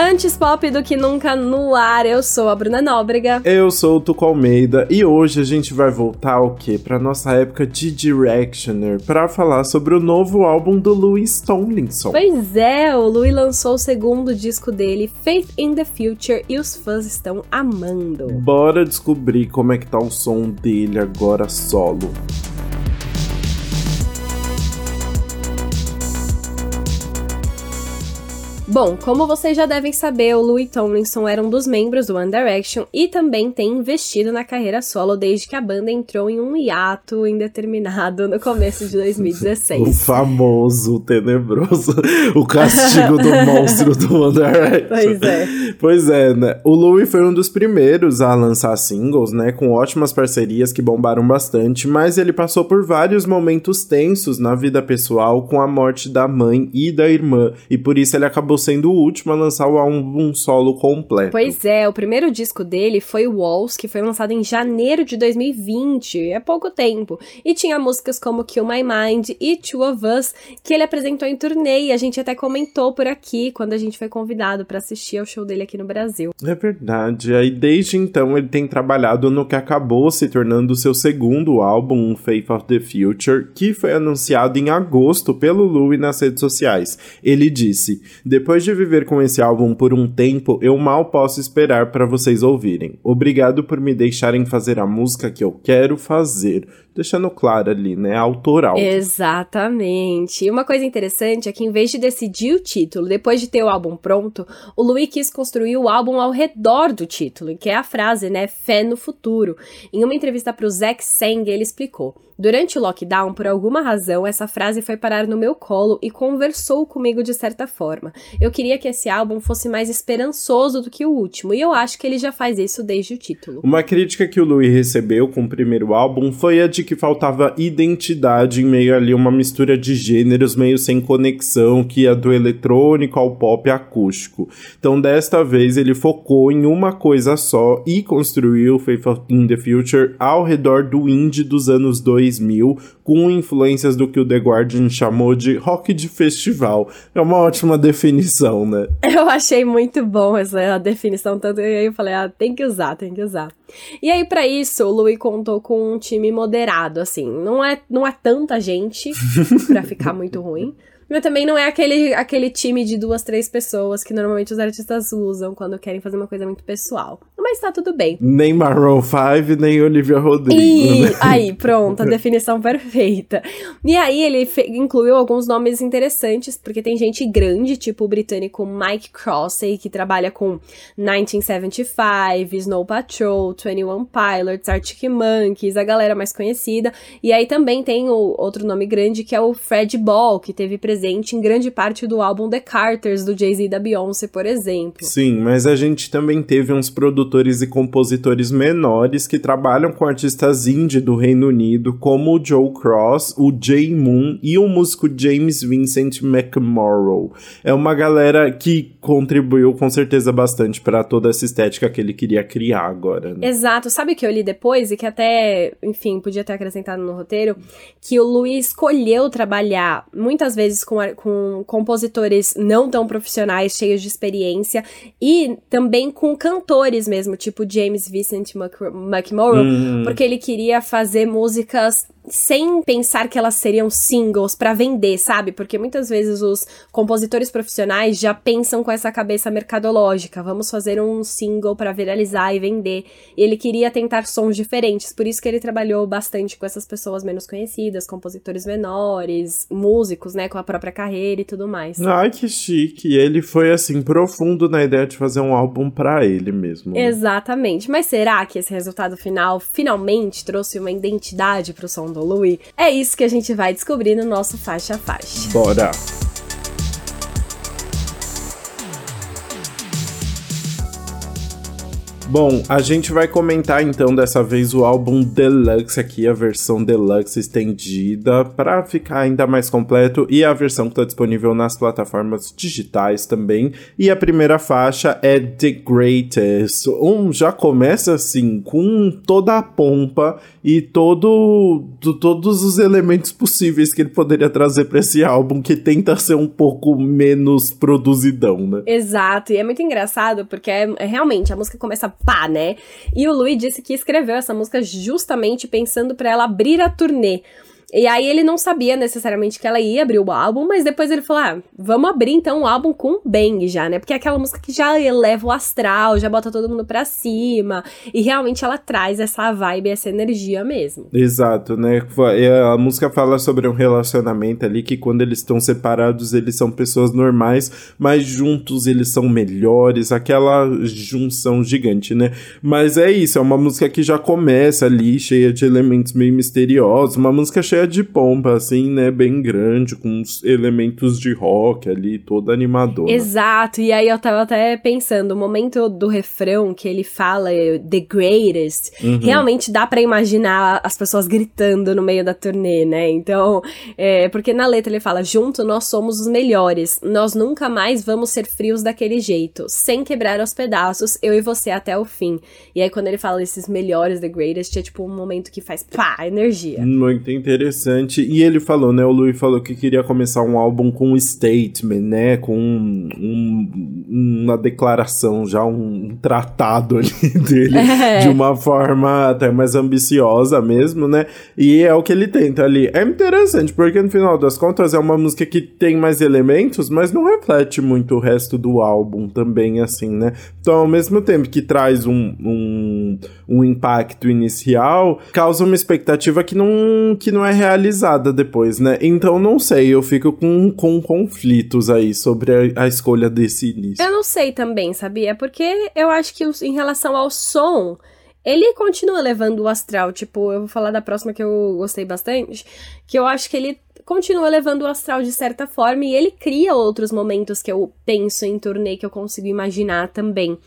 Antes pop do que nunca no ar, eu sou a Bruna Nóbrega. Eu sou o Tuco Almeida e hoje a gente vai voltar ao quê? Pra nossa época de Directioner, para falar sobre o novo álbum do Louis Tomlinson. Pois é, o Louis lançou o segundo disco dele, Faith in the Future, e os fãs estão amando. Bora descobrir como é que tá o som dele agora solo. Bom, como vocês já devem saber, o Louis Tomlinson era um dos membros do One Direction e também tem investido na carreira solo desde que a banda entrou em um hiato indeterminado no começo de 2016. o famoso, tenebroso, o castigo do monstro do One Direction. Pois é. Pois é, né? O Louis foi um dos primeiros a lançar singles, né, com ótimas parcerias que bombaram bastante, mas ele passou por vários momentos tensos na vida pessoal com a morte da mãe e da irmã, e por isso ele acabou sendo o último a lançar o álbum solo completo. Pois é, o primeiro disco dele foi Walls, que foi lançado em janeiro de 2020, é pouco tempo. E tinha músicas como Kill My Mind e Two of Us, que ele apresentou em turnê e a gente até comentou por aqui quando a gente foi convidado para assistir ao show dele aqui no Brasil. É verdade. Aí desde então ele tem trabalhado no que acabou se tornando o seu segundo álbum, Faith of the Future, que foi anunciado em agosto pelo Louis nas redes sociais. Ele disse: depois de viver com esse álbum por um tempo, eu mal posso esperar para vocês ouvirem. Obrigado por me deixarem fazer a música que eu quero fazer deixando claro ali, né? Autoral. Exatamente. E uma coisa interessante é que, em vez de decidir o título depois de ter o álbum pronto, o Louis quis construir o álbum ao redor do título, que é a frase, né? Fé no futuro. Em uma entrevista para o Zack Sang, ele explicou. Durante o lockdown, por alguma razão, essa frase foi parar no meu colo e conversou comigo de certa forma. Eu queria que esse álbum fosse mais esperançoso do que o último, e eu acho que ele já faz isso desde o título. Uma crítica que o Louis recebeu com o primeiro álbum foi a de que faltava identidade em meio ali uma mistura de gêneros meio sem conexão, que ia do eletrônico ao pop acústico. Então, desta vez, ele focou em uma coisa só e construiu Faith in the Future ao redor do indie dos anos 2000, com influências do que o The Guardian chamou de rock de festival. É uma ótima definição, né? Eu achei muito bom essa definição, tanto eu falei, ah, tem que usar, tem que usar. E aí, para isso, o Louis contou com um time moderado, assim. Não é, não é tanta gente para ficar muito ruim. Mas também não é aquele, aquele time de duas, três pessoas que normalmente os artistas usam quando querem fazer uma coisa muito pessoal. Mas tá tudo bem. Nem Maroon 5, nem Olivia Rodrigo. E né? aí, pronto, a definição perfeita. E aí ele incluiu alguns nomes interessantes, porque tem gente grande, tipo o britânico Mike Crossey, que trabalha com 1975, Snow Patrol, 21 Pilots, Arctic Monkeys, a galera mais conhecida. E aí também tem o outro nome grande, que é o Fred Ball, que teve presença presente em grande parte do álbum The Carters, do Jay-Z e da Beyoncé, por exemplo. Sim, mas a gente também teve uns produtores e compositores menores que trabalham com artistas indie do Reino Unido, como o Joe Cross, o Jay Moon e o músico James Vincent McMorrow. É uma galera que contribuiu com certeza bastante para toda essa estética que ele queria criar agora. Né? Exato. Sabe o que eu li depois e que até, enfim, podia ter acrescentado no roteiro? Que o Luiz escolheu trabalhar muitas vezes com, com compositores não tão profissionais, cheios de experiência, e também com cantores mesmo, tipo James Vincent McMorrow, hum. porque ele queria fazer músicas sem pensar que elas seriam singles para vender, sabe? Porque muitas vezes os compositores profissionais já pensam com essa cabeça mercadológica, vamos fazer um single para viralizar e vender. E ele queria tentar sons diferentes, por isso que ele trabalhou bastante com essas pessoas menos conhecidas, compositores menores, músicos, né, com a própria carreira e tudo mais. Ai, que chique. Ele foi assim profundo na ideia de fazer um álbum para ele mesmo. Né? Exatamente. Mas será que esse resultado final finalmente trouxe uma identidade pro som do Louis? É isso que a gente vai descobrir no nosso faixa a faixa. Bora! Bom, a gente vai comentar então dessa vez o álbum Deluxe aqui, a versão Deluxe estendida, para ficar ainda mais completo, e a versão que está disponível nas plataformas digitais também. E a primeira faixa é The Greatest. Um já começa assim, com toda a pompa e todo, do, todos os elementos possíveis que ele poderia trazer para esse álbum, que tenta ser um pouco menos produzidão, né? Exato, e é muito engraçado porque é, é realmente a música começa pá, né? E o Louis disse que escreveu essa música justamente pensando para ela abrir a turnê. E aí ele não sabia necessariamente que ela ia abrir o álbum, mas depois ele falou: ah, vamos abrir então o álbum com bang já, né? Porque é aquela música que já eleva o astral, já bota todo mundo pra cima. E realmente ela traz essa vibe, essa energia mesmo. Exato, né? A música fala sobre um relacionamento ali que quando eles estão separados, eles são pessoas normais, mas juntos eles são melhores, aquela junção gigante, né? Mas é isso, é uma música que já começa ali, cheia de elementos meio misteriosos, uma música cheia cheia de pompa, assim, né? Bem grande, com uns elementos de rock ali, toda animadora. Exato, e aí eu tava até pensando, o momento do refrão que ele fala The Greatest, uhum. realmente dá para imaginar as pessoas gritando no meio da turnê, né? Então, é, porque na letra ele fala: junto nós somos os melhores, nós nunca mais vamos ser frios daquele jeito, sem quebrar aos pedaços, eu e você até o fim. E aí quando ele fala esses melhores, The Greatest, é tipo um momento que faz pá, energia. Muito interessante interessante. E ele falou, né? O Louis falou que queria começar um álbum com um statement, né? Com um, um, uma declaração, já um tratado ali dele, é. de uma forma até mais ambiciosa mesmo, né? E é o que ele tenta ali. É interessante, porque no final das contas é uma música que tem mais elementos, mas não reflete muito o resto do álbum também, assim, né? Então, ao mesmo tempo que traz um, um, um impacto inicial, causa uma expectativa que não, que não é realizada depois, né? Então não sei, eu fico com, com conflitos aí sobre a, a escolha desse início. Eu não sei também, sabia? Porque eu acho que em relação ao som, ele continua levando o astral. Tipo, eu vou falar da próxima que eu gostei bastante, que eu acho que ele continua levando o astral de certa forma e ele cria outros momentos que eu penso em turnê que eu consigo imaginar também.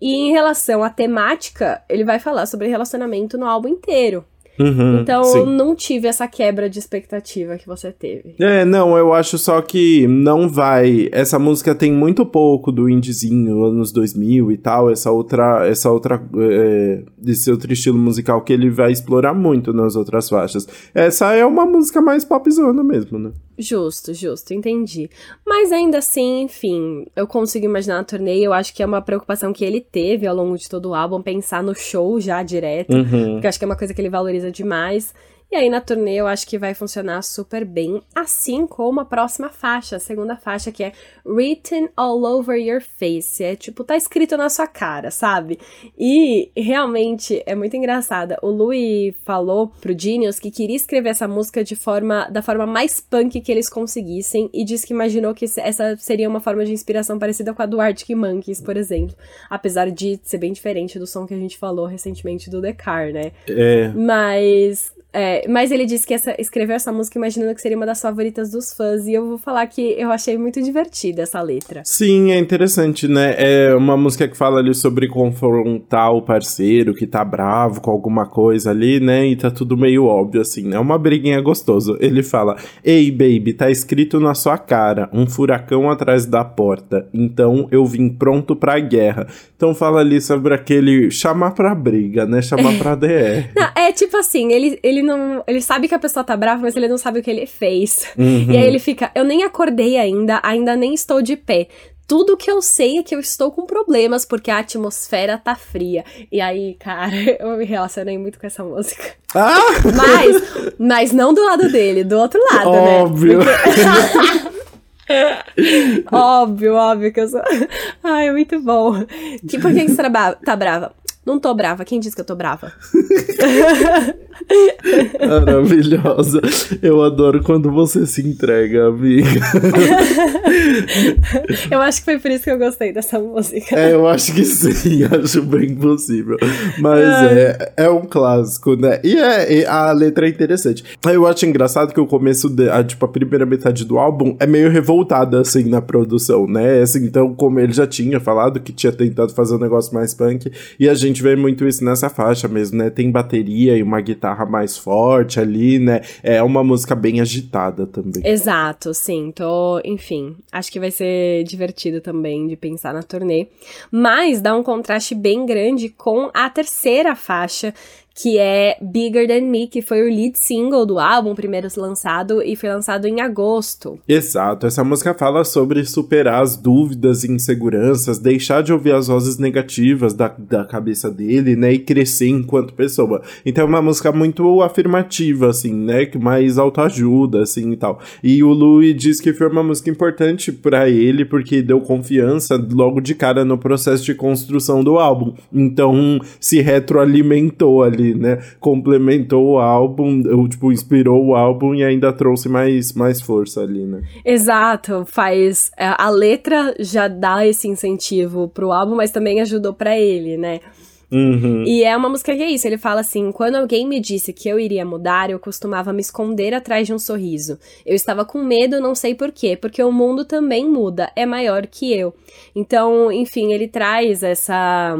E em relação à temática, ele vai falar sobre relacionamento no álbum inteiro. Uhum, então sim. não tive essa quebra de expectativa que você teve. É, não, eu acho só que não vai. Essa música tem muito pouco do indiezinho, anos 2000 e tal, essa outra. Essa outra. É, desse outro estilo musical que ele vai explorar muito nas outras faixas. Essa é uma música mais popzona mesmo, né? Justo, justo, entendi. Mas ainda assim, enfim, eu consigo imaginar a turnê. Eu acho que é uma preocupação que ele teve ao longo de todo o álbum, pensar no show já direto. Uhum. Porque eu acho que é uma coisa que ele valoriza demais. E aí na turnê eu acho que vai funcionar super bem, assim como a próxima faixa, a segunda faixa que é Written All Over Your Face, é tipo tá escrito na sua cara, sabe? E realmente é muito engraçada. O Louis falou pro Genius que queria escrever essa música de forma da forma mais punk que eles conseguissem e disse que imaginou que essa seria uma forma de inspiração parecida com a do Arctic Monkeys, por exemplo, apesar de ser bem diferente do som que a gente falou recentemente do The Car, né? É. Mas é, mas ele disse que essa, escreveu essa música imaginando que seria uma das favoritas dos fãs. E eu vou falar que eu achei muito divertida essa letra. Sim, é interessante, né? É uma música que fala ali sobre confrontar o parceiro que tá bravo com alguma coisa ali, né? E tá tudo meio óbvio, assim, né? Uma briguinha gostosa. Ele fala: Ei, baby, tá escrito na sua cara, um furacão atrás da porta. Então eu vim pronto pra guerra. Então fala ali sobre aquele chamar pra briga, né? Chamar pra DR. Não, é tipo assim, ele, ele não. Ele sabe que a pessoa tá brava, mas ele não sabe o que ele fez. Uhum. E aí ele fica: Eu nem acordei ainda, ainda nem estou de pé. Tudo que eu sei é que eu estou com problemas porque a atmosfera tá fria. E aí, cara, eu me relacionei muito com essa música. Ah! Mas, mas não do lado dele, do outro lado, óbvio. né? Óbvio. óbvio, óbvio que eu sou. Ai, é muito bom. Que, por que você tá, tá brava? Não tô brava. Quem disse que eu tô brava? Maravilhosa. Eu adoro quando você se entrega, amiga. eu acho que foi por isso que eu gostei dessa música. É, eu acho que sim, acho bem possível. Mas é, é um clássico, né? E, é, e a letra é interessante. Eu acho engraçado que o começo, de, a, tipo, a primeira metade do álbum é meio revoltada, assim, na produção, né? Assim, então, como ele já tinha falado que tinha tentado fazer um negócio mais punk, e a gente gente vê muito isso nessa faixa mesmo, né? Tem bateria e uma guitarra mais forte ali, né? É uma música bem agitada também. Exato, sim. Tô, enfim, acho que vai ser divertido também de pensar na turnê. Mas dá um contraste bem grande com a terceira faixa, que é Bigger Than Me, que foi o lead single do álbum, primeiro lançado, e foi lançado em agosto. Exato, essa música fala sobre superar as dúvidas e inseguranças, deixar de ouvir as vozes negativas da, da cabeça dele, né, e crescer enquanto pessoa. Então é uma música muito afirmativa, assim, né, mais autoajuda, assim, e tal. E o Louis diz que foi uma música importante para ele, porque deu confiança logo de cara no processo de construção do álbum. Então se retroalimentou ali né? Complementou o álbum, ou, tipo, inspirou o álbum e ainda trouxe mais, mais força ali, né? Exato, faz. É, a letra já dá esse incentivo pro álbum, mas também ajudou para ele, né? Uhum. E é uma música que é isso. Ele fala assim: quando alguém me disse que eu iria mudar, eu costumava me esconder atrás de um sorriso. Eu estava com medo, não sei porquê, porque o mundo também muda, é maior que eu. Então, enfim, ele traz essa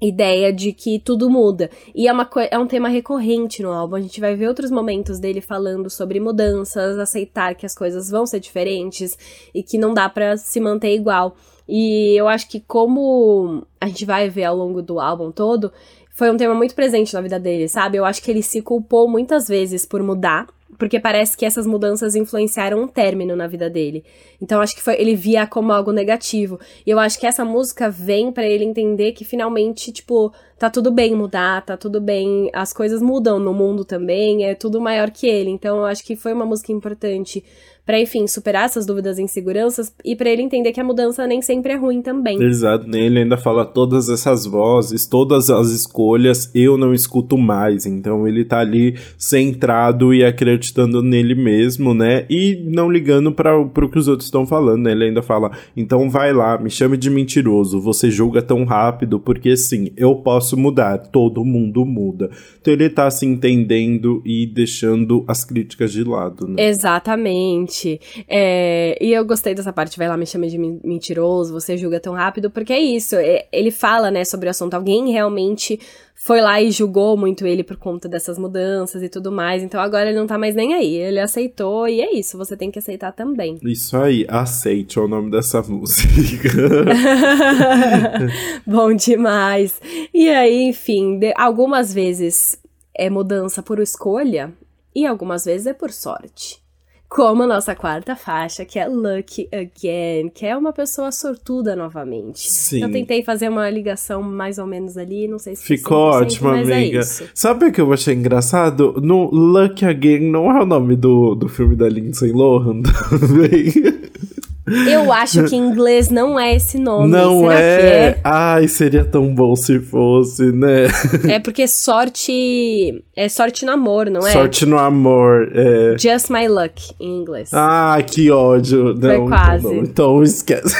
ideia de que tudo muda. E é, uma é um tema recorrente no álbum. A gente vai ver outros momentos dele falando sobre mudanças, aceitar que as coisas vão ser diferentes e que não dá para se manter igual. E eu acho que como a gente vai ver ao longo do álbum todo, foi um tema muito presente na vida dele, sabe? Eu acho que ele se culpou muitas vezes por mudar porque parece que essas mudanças influenciaram um término na vida dele. Então acho que foi, ele via como algo negativo. E eu acho que essa música vem para ele entender que finalmente, tipo, tá tudo bem mudar, tá tudo bem, as coisas mudam no mundo também, é tudo maior que ele. Então eu acho que foi uma música importante para enfim, superar essas dúvidas e inseguranças e para ele entender que a mudança nem sempre é ruim também. Exato, ele ainda fala todas essas vozes, todas as escolhas, eu não escuto mais. Então ele tá ali centrado e acreditando nele mesmo, né? E não ligando para pro que os outros estão falando, né? Ele ainda fala: "Então vai lá, me chame de mentiroso, você julga tão rápido porque sim, eu posso mudar, todo mundo muda". Então ele tá se entendendo e deixando as críticas de lado, né? Exatamente. É, e eu gostei dessa parte, vai lá, me chama de mentiroso, você julga tão rápido, porque é isso, é, ele fala, né, sobre o assunto, alguém realmente foi lá e julgou muito ele por conta dessas mudanças e tudo mais. Então agora ele não tá mais nem aí. Ele aceitou e é isso, você tem que aceitar também. Isso aí, aceite é o nome dessa música. Bom demais. E aí, enfim, de, algumas vezes é mudança por escolha e algumas vezes é por sorte como a nossa quarta faixa, que é Lucky Again, que é uma pessoa sortuda novamente. Sim. Eu tentei fazer uma ligação mais ou menos ali, não sei se ficou ótima, é amiga. É Sabe o que eu achei engraçado? No Lucky Again não é o nome do, do filme da Lindsay Lohan também. Eu acho que em inglês não é esse nome. Não Será é? é? Ai, seria tão bom se fosse, né? É porque sorte. É sorte no amor, não é? Sorte no amor, é. Just my luck, em inglês. Ah, que ódio. Não, Foi quase. Então, então esquece.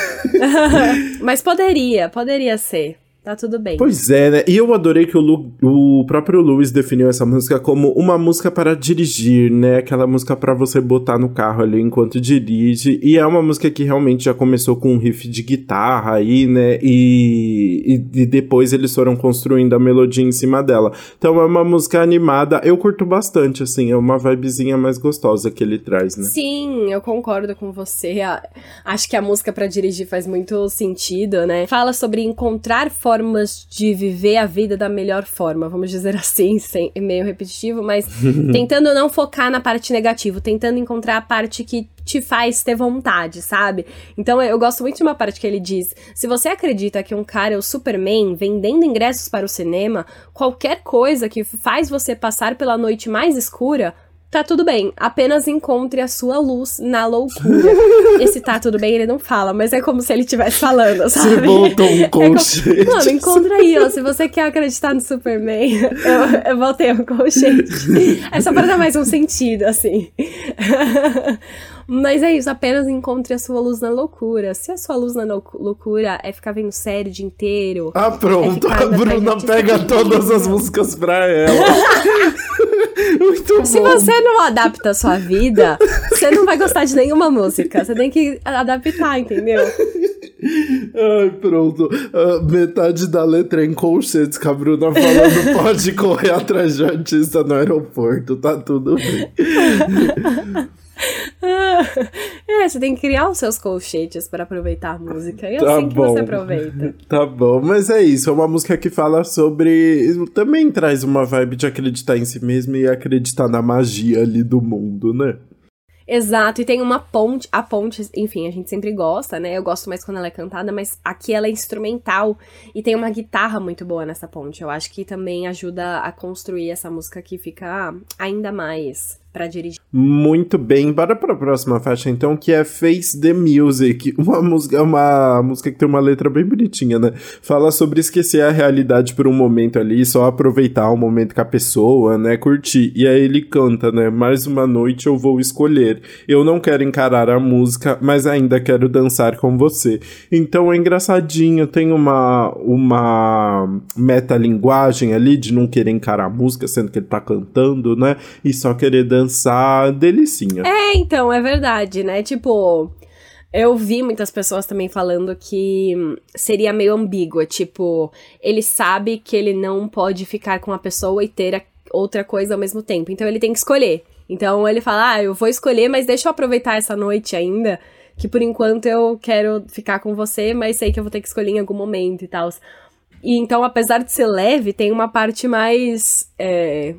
Mas poderia, poderia ser. Tá tudo bem. Pois é, né? E eu adorei que o, Lu, o próprio Lewis definiu essa música como uma música para dirigir, né? Aquela música para você botar no carro ali enquanto dirige. E é uma música que realmente já começou com um riff de guitarra aí, né? E, e, e depois eles foram construindo a melodia em cima dela. Então é uma música animada. Eu curto bastante, assim. É uma vibezinha mais gostosa que ele traz, né? Sim, eu concordo com você. Acho que a música para dirigir faz muito sentido, né? Fala sobre encontrar formas de viver a vida da melhor forma, vamos dizer assim, sem, meio repetitivo, mas tentando não focar na parte negativa, tentando encontrar a parte que te faz ter vontade, sabe? Então eu gosto muito de uma parte que ele diz: se você acredita que um cara é o Superman vendendo ingressos para o cinema, qualquer coisa que faz você passar pela noite mais escura Tá tudo bem, apenas encontre a sua luz na loucura. Esse tá tudo bem, ele não fala, mas é como se ele estivesse falando, sabe? Você voltou um colchete. É como... Mano, encontra aí, ó. Se você quer acreditar no Superman, eu, eu voltei um colchete. É só pra dar mais um sentido, assim. Mas é isso, apenas encontre a sua luz na loucura. Se a sua luz na loucura é ficar vendo série o dia inteiro. Ah, pronto. É a Bruna pega todas as músicas pra ela. Muito Se bom. você não adapta a sua vida, você não vai gostar de nenhuma música. Você tem que adaptar, entendeu? Ai, pronto. Uh, metade da letra é em colchetes com a Bruna falando pode correr atrás de artista no aeroporto, tá tudo bem. é, você tem que criar os seus colchetes para aproveitar a música. E é tá assim bom. que você aproveita. Tá bom, mas é isso. É uma música que fala sobre. Também traz uma vibe de acreditar em si mesmo e acreditar na magia ali do mundo, né? Exato, e tem uma ponte, a ponte, enfim, a gente sempre gosta, né? Eu gosto mais quando ela é cantada, mas aqui ela é instrumental e tem uma guitarra muito boa nessa ponte. Eu acho que também ajuda a construir essa música que fica ainda mais para dirigir. Muito bem, bora para a próxima faixa então, que é Face the Music, uma música, uma música que tem uma letra bem bonitinha, né? Fala sobre esquecer a realidade por um momento ali, só aproveitar o momento com a pessoa, né? Curtir. E aí ele canta, né? Mais uma noite eu vou escolher. Eu não quero encarar a música, mas ainda quero dançar com você. Então é engraçadinho, tem uma uma metalinguagem ali de não querer encarar a música, sendo que ele tá cantando, né? E só querer dançar dançar delicinha. É, então, é verdade, né? Tipo, eu vi muitas pessoas também falando que seria meio ambígua, tipo, ele sabe que ele não pode ficar com a pessoa e ter outra coisa ao mesmo tempo, então ele tem que escolher. Então ele fala: "Ah, eu vou escolher, mas deixa eu aproveitar essa noite ainda, que por enquanto eu quero ficar com você, mas sei que eu vou ter que escolher em algum momento e tal". E então, apesar de ser leve, tem uma parte mais é,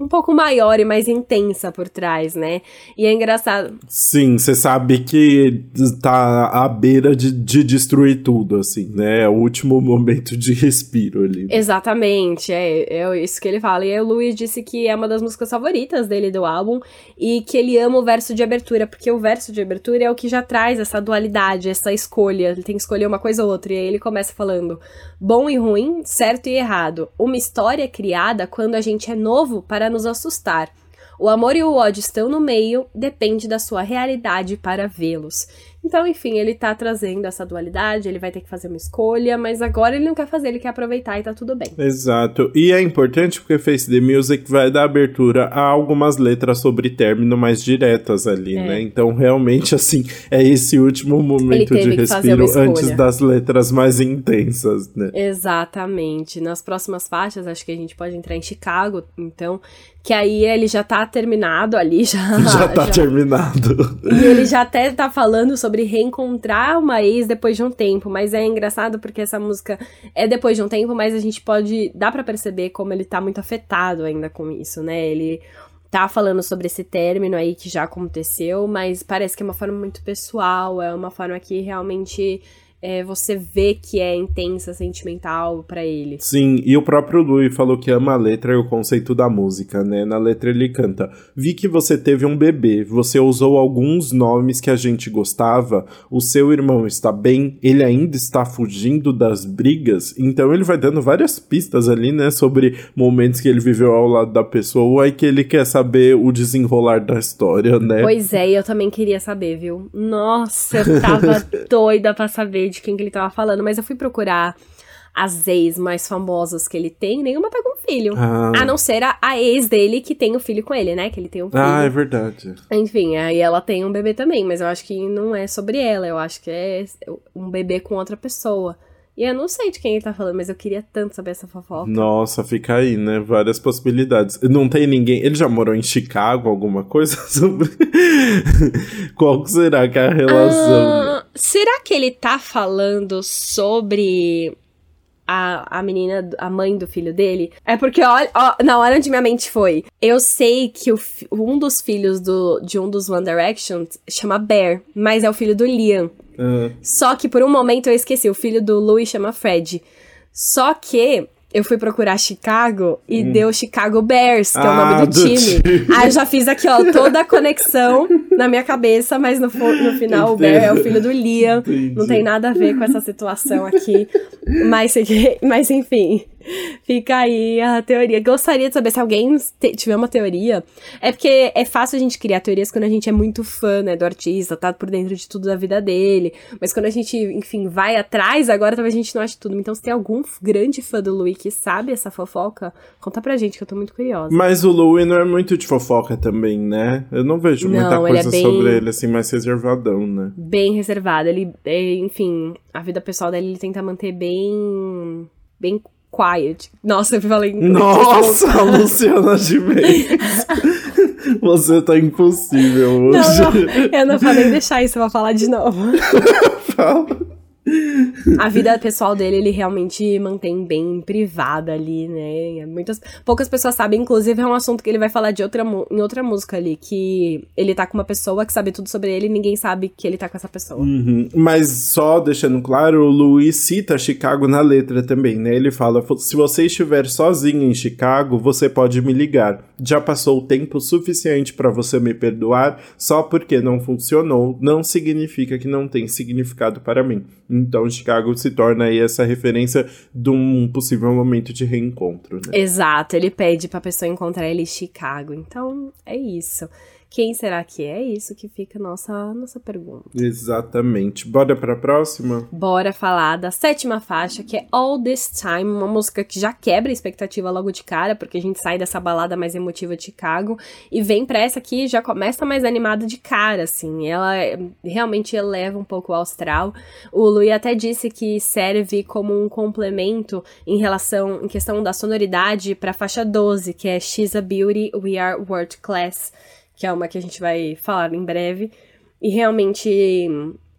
um pouco maior e mais intensa por trás, né? E é engraçado. Sim, você sabe que tá à beira de, de destruir tudo, assim, né? É o último momento de respiro ali. Exatamente, é, é isso que ele fala. E aí o Luiz disse que é uma das músicas favoritas dele do álbum e que ele ama o verso de abertura, porque o verso de abertura é o que já traz essa dualidade, essa escolha. Ele tem que escolher uma coisa ou outra. E aí ele começa falando: bom e ruim, certo e errado. Uma história criada quando a gente é novo para nos assustar. O amor e o ódio estão no meio, depende da sua realidade para vê-los. Então, enfim, ele tá trazendo essa dualidade, ele vai ter que fazer uma escolha, mas agora ele não quer fazer, ele quer aproveitar e tá tudo bem. Exato. E é importante porque Face the Music vai dar abertura a algumas letras sobre término mais diretas ali, é. né? Então, realmente, assim, é esse último momento de respiro antes das letras mais intensas, né? Exatamente. Nas próximas faixas, acho que a gente pode entrar em Chicago, então, que aí ele já tá terminado ali, já. Já tá já... terminado. E ele já até tá falando sobre sobre reencontrar uma ex depois de um tempo, mas é engraçado porque essa música é depois de um tempo, mas a gente pode dá para perceber como ele tá muito afetado ainda com isso, né? Ele tá falando sobre esse término aí que já aconteceu, mas parece que é uma forma muito pessoal, é uma forma que realmente é, você vê que é intensa, sentimental para ele. Sim, e o próprio Louis falou que ama a letra e o conceito da música, né? Na letra ele canta: Vi que você teve um bebê, você usou alguns nomes que a gente gostava, o seu irmão está bem, ele ainda está fugindo das brigas. Então ele vai dando várias pistas ali, né? Sobre momentos que ele viveu ao lado da pessoa e que ele quer saber o desenrolar da história, né? Pois é, eu também queria saber, viu? Nossa, eu tava doida pra saber de quem que ele tava falando, mas eu fui procurar as ex mais famosas que ele tem, nenhuma tá com filho. Ah. A não ser a, a, ex dele que tem o filho com ele, né? Que ele tem um filho. Ah, é verdade. Enfim, aí ela tem um bebê também, mas eu acho que não é sobre ela, eu acho que é um bebê com outra pessoa. E eu não sei de quem ele tá falando, mas eu queria tanto saber essa fofoca. Nossa, fica aí, né? Várias possibilidades. Não tem ninguém. Ele já morou em Chicago, alguma coisa sobre. Qual será que é a relação? Ah, será que ele tá falando sobre a, a menina, a mãe do filho dele. É porque, olha, na hora onde minha mente foi, eu sei que o, um dos filhos do, de um dos One Direction chama Bear, mas é o filho do Liam. Uhum. Só que por um momento eu esqueci, o filho do Louis chama Fred. Só que eu fui procurar Chicago e hum. deu Chicago Bears, que ah, é o nome ah, do, do time. time. Aí eu já fiz aqui, ó, toda a conexão na minha cabeça, mas no, no final Entendi. o Bear é o filho do Liam. Entendi. Não tem nada a ver com essa situação aqui. Mas, mas enfim. Fica aí a teoria. Gostaria de saber se alguém tiver uma teoria. É porque é fácil a gente criar teorias quando a gente é muito fã, né, do artista, tá por dentro de tudo da vida dele. Mas quando a gente, enfim, vai atrás, agora talvez a gente não ache tudo. Então, se tem algum grande fã do Louis que sabe essa fofoca, conta pra gente, que eu tô muito curiosa. Mas o Louis não é muito de fofoca também, né? Eu não vejo muita não, coisa é bem... sobre ele, assim, mais reservadão, né? Bem reservado. Ele, é, enfim, a vida pessoal dele ele tenta manter bem. bem quiet. Nossa, eu falei. Nossa, Luciana de Mendes. Você tá impossível hoje. Não, não, eu não falei deixar isso, eu vou falar de novo. Fala. A vida pessoal dele, ele realmente mantém bem privada ali, né? Muitas, poucas pessoas sabem, inclusive é um assunto que ele vai falar de outra, em outra música ali, que ele tá com uma pessoa que sabe tudo sobre ele e ninguém sabe que ele tá com essa pessoa. Uhum. Mas só deixando claro, o Luiz cita Chicago na letra também, né? Ele fala: se você estiver sozinho em Chicago, você pode me ligar. Já passou o tempo suficiente para você me perdoar, só porque não funcionou, não significa que não tem significado para mim. Então Chicago se torna aí essa referência de um possível momento de reencontro, né? Exato, ele pede pra pessoa encontrar ele em Chicago. Então, é isso. Quem será que é? Isso que fica a nossa, nossa pergunta. Exatamente. Bora pra próxima? Bora falar da sétima faixa, que é All This Time, uma música que já quebra a expectativa logo de cara, porque a gente sai dessa balada mais emotiva de Chicago e vem pra essa aqui já começa mais animada de cara, assim. Ela realmente eleva um pouco o astral. O Louis até disse que serve como um complemento em relação, em questão da sonoridade pra faixa 12, que é She's a Beauty, We Are World Class que é uma que a gente vai falar em breve, e realmente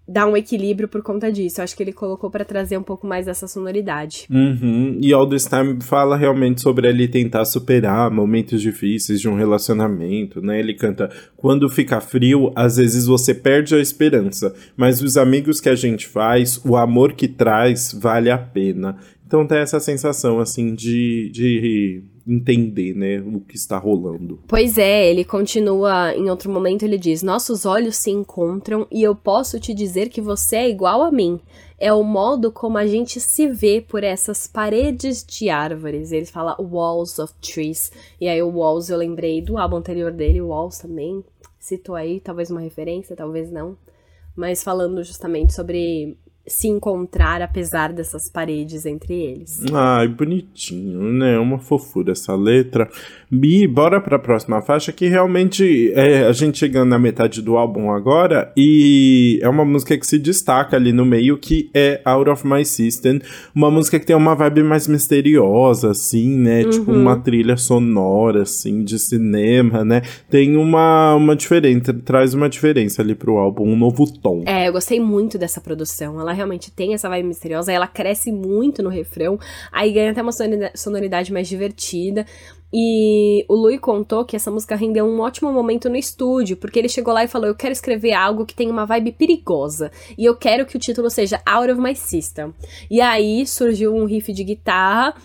dá um equilíbrio por conta disso. Eu acho que ele colocou para trazer um pouco mais dessa sonoridade. Uhum. E All This Time fala realmente sobre ele tentar superar momentos difíceis de um relacionamento, né? Ele canta: Quando fica frio, às vezes você perde a esperança, mas os amigos que a gente faz, o amor que traz, vale a pena. Então tem essa sensação, assim, de, de entender, né, o que está rolando. Pois é, ele continua, em outro momento ele diz: Nossos olhos se encontram e eu posso te dizer que você é igual a mim. É o modo como a gente se vê por essas paredes de árvores. Ele fala walls of trees. E aí o walls eu lembrei do álbum anterior dele, walls também. Citou aí, talvez uma referência, talvez não. Mas falando justamente sobre se encontrar apesar dessas paredes entre eles. Ai, bonitinho, né? Uma fofura essa letra. Bi, bora pra próxima faixa que realmente é a gente chegando na metade do álbum agora e é uma música que se destaca ali no meio que é Out of My System, uma música que tem uma vibe mais misteriosa assim, né? Uhum. Tipo uma trilha sonora assim de cinema, né? Tem uma uma diferença, traz uma diferença ali pro álbum, um novo tom. É, eu gostei muito dessa produção. Ela realmente tem essa vibe misteriosa, ela cresce muito no refrão, aí ganha até uma sonoridade mais divertida. E o Louis contou que essa música rendeu um ótimo momento no estúdio, porque ele chegou lá e falou: Eu quero escrever algo que tenha uma vibe perigosa. E eu quero que o título seja Out of My System. E aí surgiu um riff de guitarra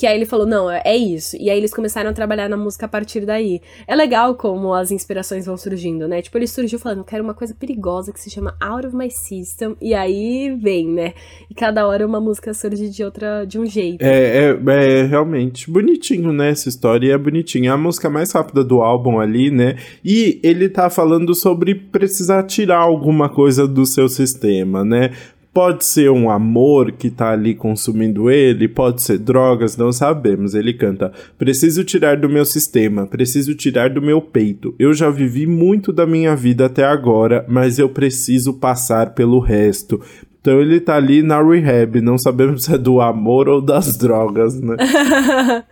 que aí ele falou, não, é, é isso. E aí eles começaram a trabalhar na música a partir daí. É legal como as inspirações vão surgindo, né? Tipo, ele surgiu falando, quero uma coisa perigosa que se chama Out of My System. E aí vem, né? E cada hora uma música surge de outra, de um jeito. É, é, é realmente bonitinho, né? Essa história é bonitinha. É a música mais rápida do álbum ali, né? E ele tá falando sobre precisar tirar alguma coisa do seu sistema, né? Pode ser um amor que tá ali consumindo ele, pode ser drogas, não sabemos. Ele canta: Preciso tirar do meu sistema, preciso tirar do meu peito. Eu já vivi muito da minha vida até agora, mas eu preciso passar pelo resto. Então ele tá ali na rehab, não sabemos se é do amor ou das drogas, né?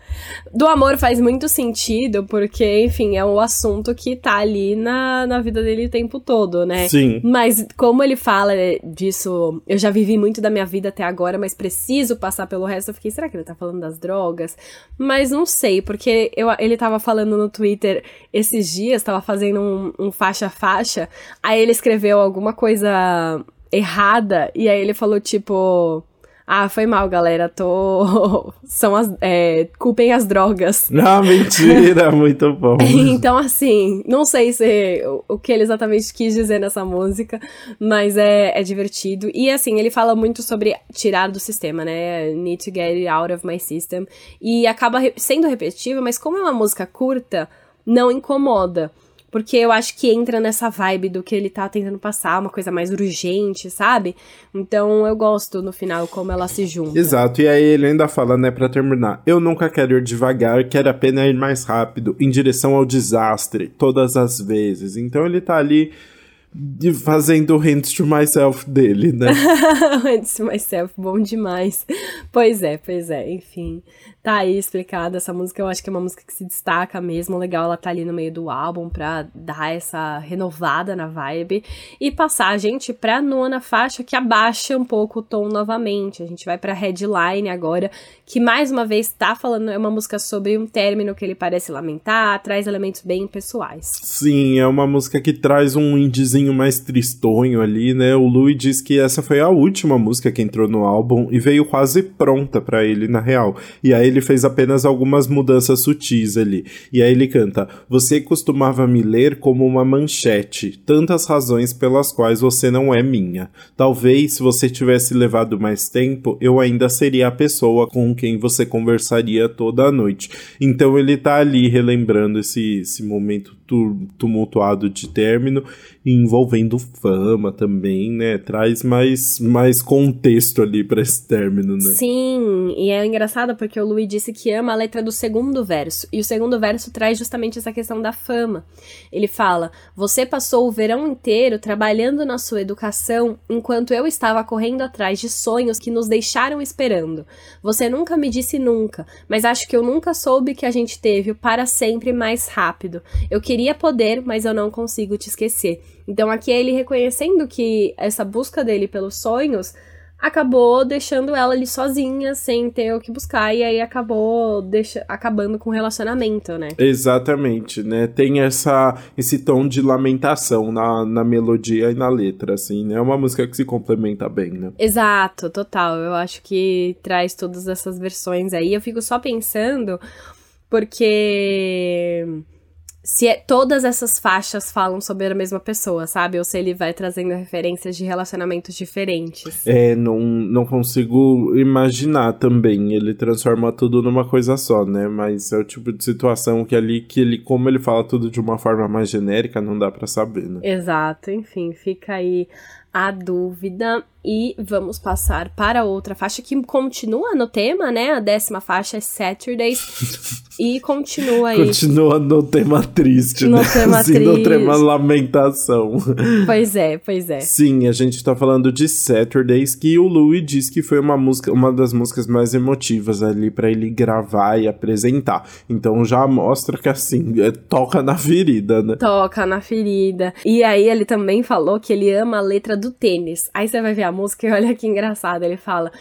do amor faz muito sentido, porque, enfim, é um assunto que tá ali na, na vida dele o tempo todo, né? Sim. Mas como ele fala disso, eu já vivi muito da minha vida até agora, mas preciso passar pelo resto, eu fiquei, será que ele tá falando das drogas? Mas não sei, porque eu, ele tava falando no Twitter esses dias, tava fazendo um, um faixa faixa, aí ele escreveu alguma coisa errada. E aí ele falou, tipo. Ah, foi mal, galera. Tô. São as. É... Culpem as drogas. Não, mentira, muito bom. então, assim, não sei se o que ele exatamente quis dizer nessa música, mas é, é divertido. E assim, ele fala muito sobre tirar do sistema, né? Need to get it out of my system. E acaba sendo repetitivo, mas como é uma música curta, não incomoda. Porque eu acho que entra nessa vibe do que ele tá tentando passar, uma coisa mais urgente, sabe? Então eu gosto no final como ela se junta. Exato, e aí ele ainda fala, né, pra terminar: Eu nunca quero ir devagar, quero apenas ir mais rápido, em direção ao desastre, todas as vezes. Então ele tá ali fazendo o Hands to Myself dele, né? hands to Myself, bom demais. Pois é, pois é, enfim tá aí explicada. Essa música eu acho que é uma música que se destaca mesmo. Legal ela tá ali no meio do álbum pra dar essa renovada na vibe. E passar a gente pra nona faixa que abaixa um pouco o tom novamente. A gente vai pra headline agora, que mais uma vez tá falando, é uma música sobre um término que ele parece lamentar, traz elementos bem pessoais. Sim, é uma música que traz um indizinho mais tristonho ali, né? O Louis diz que essa foi a última música que entrou no álbum e veio quase pronta para ele, na real. E aí ele ele fez apenas algumas mudanças sutis ali. E aí ele canta: Você costumava me ler como uma manchete, tantas razões pelas quais você não é minha. Talvez se você tivesse levado mais tempo, eu ainda seria a pessoa com quem você conversaria toda a noite. Então ele tá ali relembrando esse, esse momento tumultuado de término, envolvendo fama também, né? Traz mais, mais contexto ali para esse término, né? Sim, e é engraçado porque o Louis disse que ama a letra do segundo verso, e o segundo verso traz justamente essa questão da fama. Ele fala: Você passou o verão inteiro trabalhando na sua educação enquanto eu estava correndo atrás de sonhos que nos deixaram esperando. Você nunca me disse nunca, mas acho que eu nunca soube que a gente teve o para sempre mais rápido. Eu queria queria poder, mas eu não consigo te esquecer. Então aqui é ele reconhecendo que essa busca dele pelos sonhos acabou deixando ela ali sozinha, sem ter o que buscar, e aí acabou deixa, acabando com o relacionamento, né? Exatamente, né? Tem essa, esse tom de lamentação na, na melodia e na letra, assim, né? É uma música que se complementa bem, né? Exato, total. Eu acho que traz todas essas versões aí. Eu fico só pensando, porque se é, todas essas faixas falam sobre a mesma pessoa, sabe? Ou se ele vai trazendo referências de relacionamentos diferentes. É, não, não consigo imaginar também. Ele transforma tudo numa coisa só, né? Mas é o tipo de situação que ali, que ele, como ele fala tudo de uma forma mais genérica, não dá para saber, né? Exato, enfim, fica aí a dúvida. E vamos passar para outra faixa que continua no tema, né? A décima faixa é Saturdays. e continua aí. Continua no tema triste, no né? Tema assim, triste. No tema lamentação. Pois é, pois é. Sim, a gente tá falando de Saturdays, que o Louis diz que foi uma música, uma das músicas mais emotivas ali para ele gravar e apresentar. Então já mostra que assim, é, toca na ferida, né? Toca na ferida. E aí ele também falou que ele ama a letra do tênis. Aí você vai ver a música e olha que engraçado. Ele fala: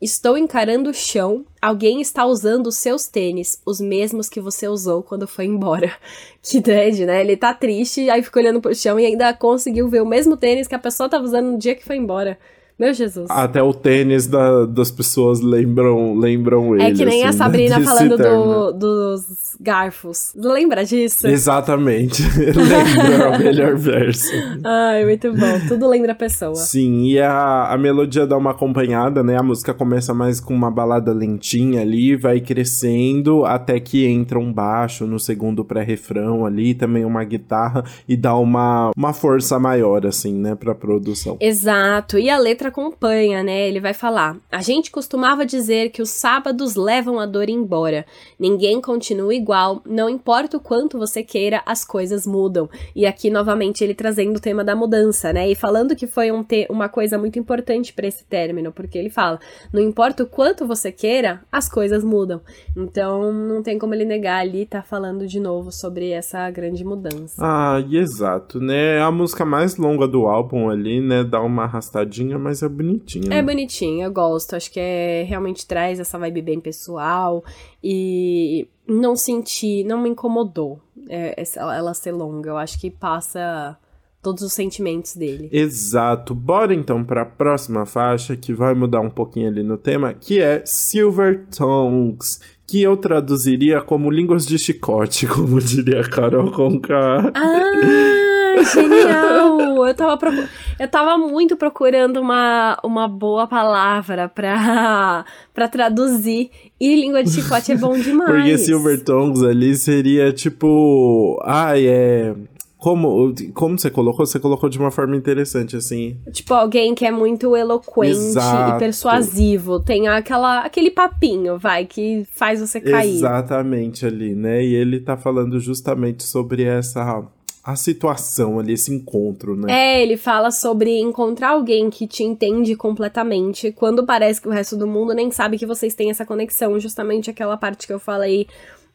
Estou encarando o chão, alguém está usando os seus tênis, os mesmos que você usou quando foi embora. Que dread, né? Ele tá triste, aí fica olhando pro chão e ainda conseguiu ver o mesmo tênis que a pessoa tava usando no dia que foi embora. Meu Jesus. Até o tênis da, das pessoas lembram, lembram ele. É que nem assim, a Sabrina falando do, dos garfos. Lembra disso? Exatamente. lembra o melhor verso. Ai, muito bom. Tudo lembra a pessoa. Sim, e a, a melodia dá uma acompanhada, né? A música começa mais com uma balada lentinha ali, vai crescendo até que entra um baixo no segundo pré-refrão ali, também uma guitarra e dá uma, uma força maior, assim, né, pra produção. Exato. E a letra acompanha, né? Ele vai falar: A gente costumava dizer que os sábados levam a dor embora. Ninguém continua igual, não importa o quanto você queira, as coisas mudam. E aqui novamente ele trazendo o tema da mudança, né? E falando que foi um uma coisa muito importante para esse término, porque ele fala: Não importa o quanto você queira, as coisas mudam. Então não tem como ele negar ali, tá falando de novo sobre essa grande mudança. Ah, e exato, né? A música mais longa do álbum ali, né? Dá uma arrastadinha, mas mas é bonitinho. É bonitinho, eu gosto. Acho que é realmente traz essa vibe bem pessoal e não senti, não me incomodou é, ela ser longa. Eu acho que passa todos os sentimentos dele. Exato. Bora então para a próxima faixa que vai mudar um pouquinho ali no tema, que é Silver Tongues, que eu traduziria como línguas de chicote, como diria Carol Conká. Ah, genial! Eu tava, procu... eu tava muito procurando uma, uma boa palavra pra, pra traduzir. E língua de chicote é bom demais. Porque Silver Tongues ali seria tipo. Ai, é. Como, como você colocou? Você colocou de uma forma interessante, assim. Tipo, alguém que é muito eloquente Exato. e persuasivo. Tem aquela, aquele papinho, vai, que faz você cair. Exatamente ali, né? E ele tá falando justamente sobre essa a situação ali, esse encontro, né? É, ele fala sobre encontrar alguém que te entende completamente, quando parece que o resto do mundo nem sabe que vocês têm essa conexão, justamente aquela parte que eu falei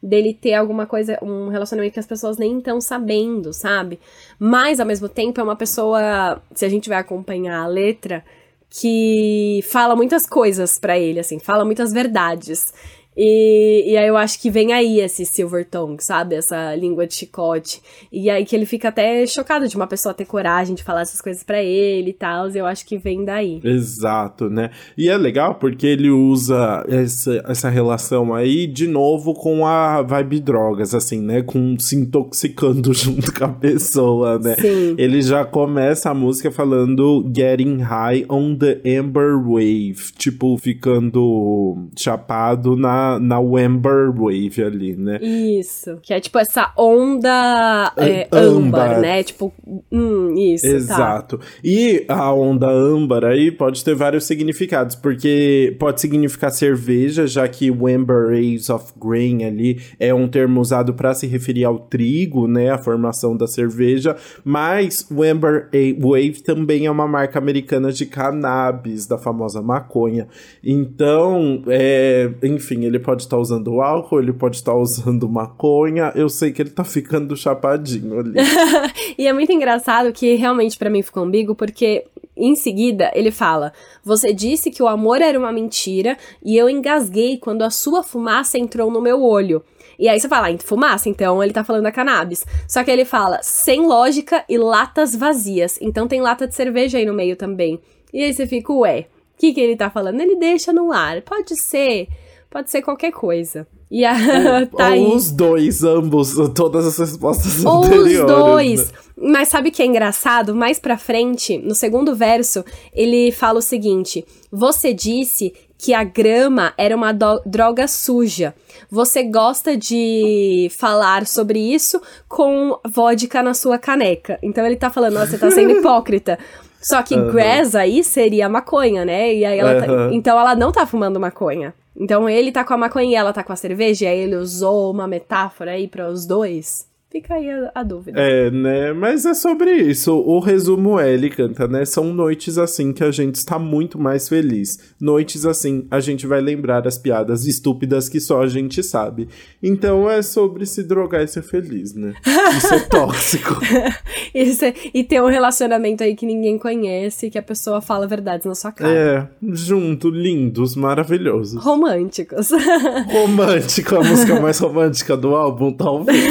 dele ter alguma coisa, um relacionamento que as pessoas nem estão sabendo, sabe? Mas ao mesmo tempo é uma pessoa, se a gente vai acompanhar a letra, que fala muitas coisas para ele, assim, fala muitas verdades. E, e aí eu acho que vem aí esse silver tongue, sabe? Essa língua de chicote. E aí que ele fica até chocado de uma pessoa ter coragem de falar essas coisas para ele e tal. Eu acho que vem daí. Exato, né? E é legal porque ele usa essa, essa relação aí de novo com a vibe drogas, assim, né? Com se intoxicando junto com a pessoa, né? Sim. Ele já começa a música falando getting high on the amber wave. Tipo, ficando chapado na na, Amber Wave ali, né? Isso. Que é tipo essa onda é, âmbar, né? Tipo, hum, isso. Tá. Exato. Tá. E a onda âmbar aí pode ter vários significados, porque pode significar cerveja, já que o Amber Waves of Grain ali é um termo usado para se referir ao trigo, né? A formação da cerveja. Mas o Amber Wave também é uma marca americana de cannabis, da famosa maconha. Então, é, enfim, ele pode estar tá usando álcool, ele pode estar tá usando maconha. Eu sei que ele tá ficando chapadinho ali. e é muito engraçado que realmente para mim ficou umbigo, porque em seguida ele fala: Você disse que o amor era uma mentira e eu engasguei quando a sua fumaça entrou no meu olho. E aí você fala, ah, fumaça, então ele tá falando da cannabis. Só que ele fala, sem lógica e latas vazias. Então tem lata de cerveja aí no meio também. E aí você fica, ué, o que, que ele tá falando? Ele deixa no ar. Pode ser Pode ser qualquer coisa. E a, ou, tá ou os dois, ambos, todas as respostas ou anteriores. Ou os dois. Né? Mas sabe o que é engraçado? Mais pra frente, no segundo verso, ele fala o seguinte: Você disse que a grama era uma droga suja. Você gosta de falar sobre isso com vodka na sua caneca. Então ele tá falando, você tá sendo hipócrita. Só que uhum. grass aí seria maconha, né? E aí ela uhum. tá... Então ela não tá fumando maconha. Então ele tá com a maconha e ela tá com a cerveja, e aí ele usou uma metáfora aí para os dois. Fica aí a, a, dúvida. É, né? Mas é sobre isso. O resumo é, ele canta, né? São noites assim que a gente está muito mais feliz. Noites assim, a gente vai lembrar as piadas estúpidas que só a gente sabe. Então é sobre se drogar e ser feliz, né? Isso é tóxico. isso é, e ter um relacionamento aí que ninguém conhece, que a pessoa fala verdades na sua cara. É, junto, lindos, maravilhosos. Românticos. Romântico, a música mais romântica do álbum, talvez.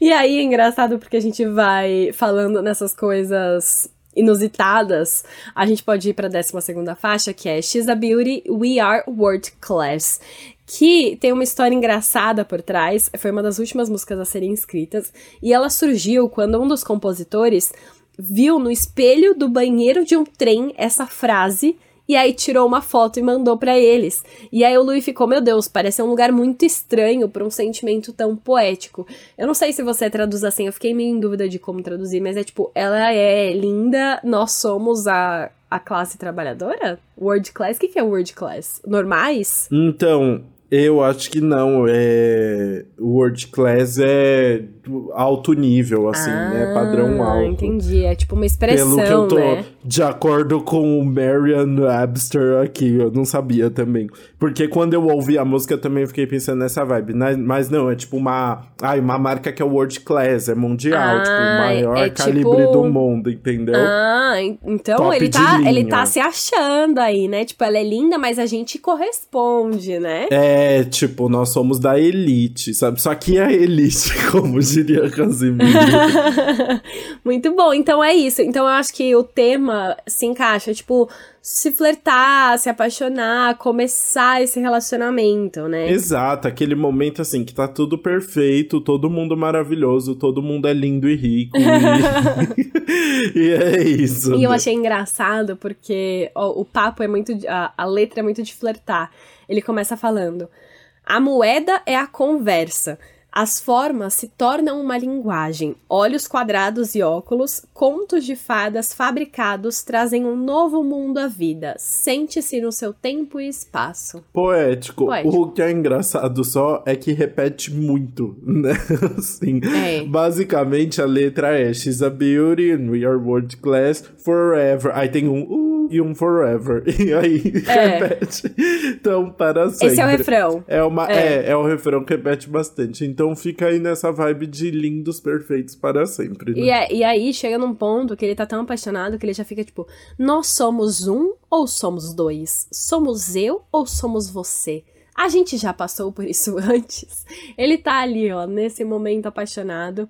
E aí é engraçado porque a gente vai falando nessas coisas inusitadas, a gente pode ir para a 12 faixa, que é She's a Beauty, We Are World Class, que tem uma história engraçada por trás, foi uma das últimas músicas a serem escritas, e ela surgiu quando um dos compositores viu no espelho do banheiro de um trem essa frase e aí tirou uma foto e mandou para eles. E aí o Louis ficou, meu Deus, parece um lugar muito estranho para um sentimento tão poético. Eu não sei se você traduz assim, eu fiquei meio em dúvida de como traduzir, mas é tipo, ela é linda, nós somos a a classe trabalhadora? World class? O que, que é world class? Normais? Então, eu acho que não. É... World class é alto nível, assim, ah, né? Padrão alto. Entendi. É tipo uma expressão, pelo que eu tô, né? De acordo com o Marian Webster aqui, eu não sabia também. Porque quando eu ouvi a música, eu também fiquei pensando nessa vibe. Mas não, é tipo uma. Ai, uma marca que é world class, é mundial, ah, tipo, o maior é calibre tipo... do mundo, entendeu? Ah, então ele tá, ele tá se achando aí, né? Tipo, ela é linda, mas a gente corresponde, né? É, tipo, nós somos da elite, sabe? Só que a elite, como diria Casimiro. Muito bom, então é isso. Então eu acho que o tema se encaixa, tipo, se flertar, se apaixonar, começar esse relacionamento, né? Exato, aquele momento assim que tá tudo perfeito, todo mundo maravilhoso, todo mundo é lindo e rico. e... e é isso. E eu achei engraçado porque ó, o papo é muito. A, a letra é muito de flertar. Ele começa falando: a moeda é a conversa. As formas se tornam uma linguagem. Olhos quadrados e óculos, contos de fadas fabricados trazem um novo mundo à vida. Sente-se no seu tempo e espaço. Poético. Poético. O que é engraçado só é que repete muito, né? assim, é. Basicamente a letra é She's a beauty and we are world class forever. Aí tem um uh, e um forever. E aí é. repete. Então, para sempre. Esse é o refrão. É, uma, é. é, é o refrão que repete bastante. Então fica aí nessa vibe de lindos perfeitos para sempre. Né? E, é, e aí chega num ponto que ele tá tão apaixonado que ele já fica tipo: Nós somos um ou somos dois? Somos eu ou somos você? A gente já passou por isso antes. Ele tá ali, ó, nesse momento apaixonado.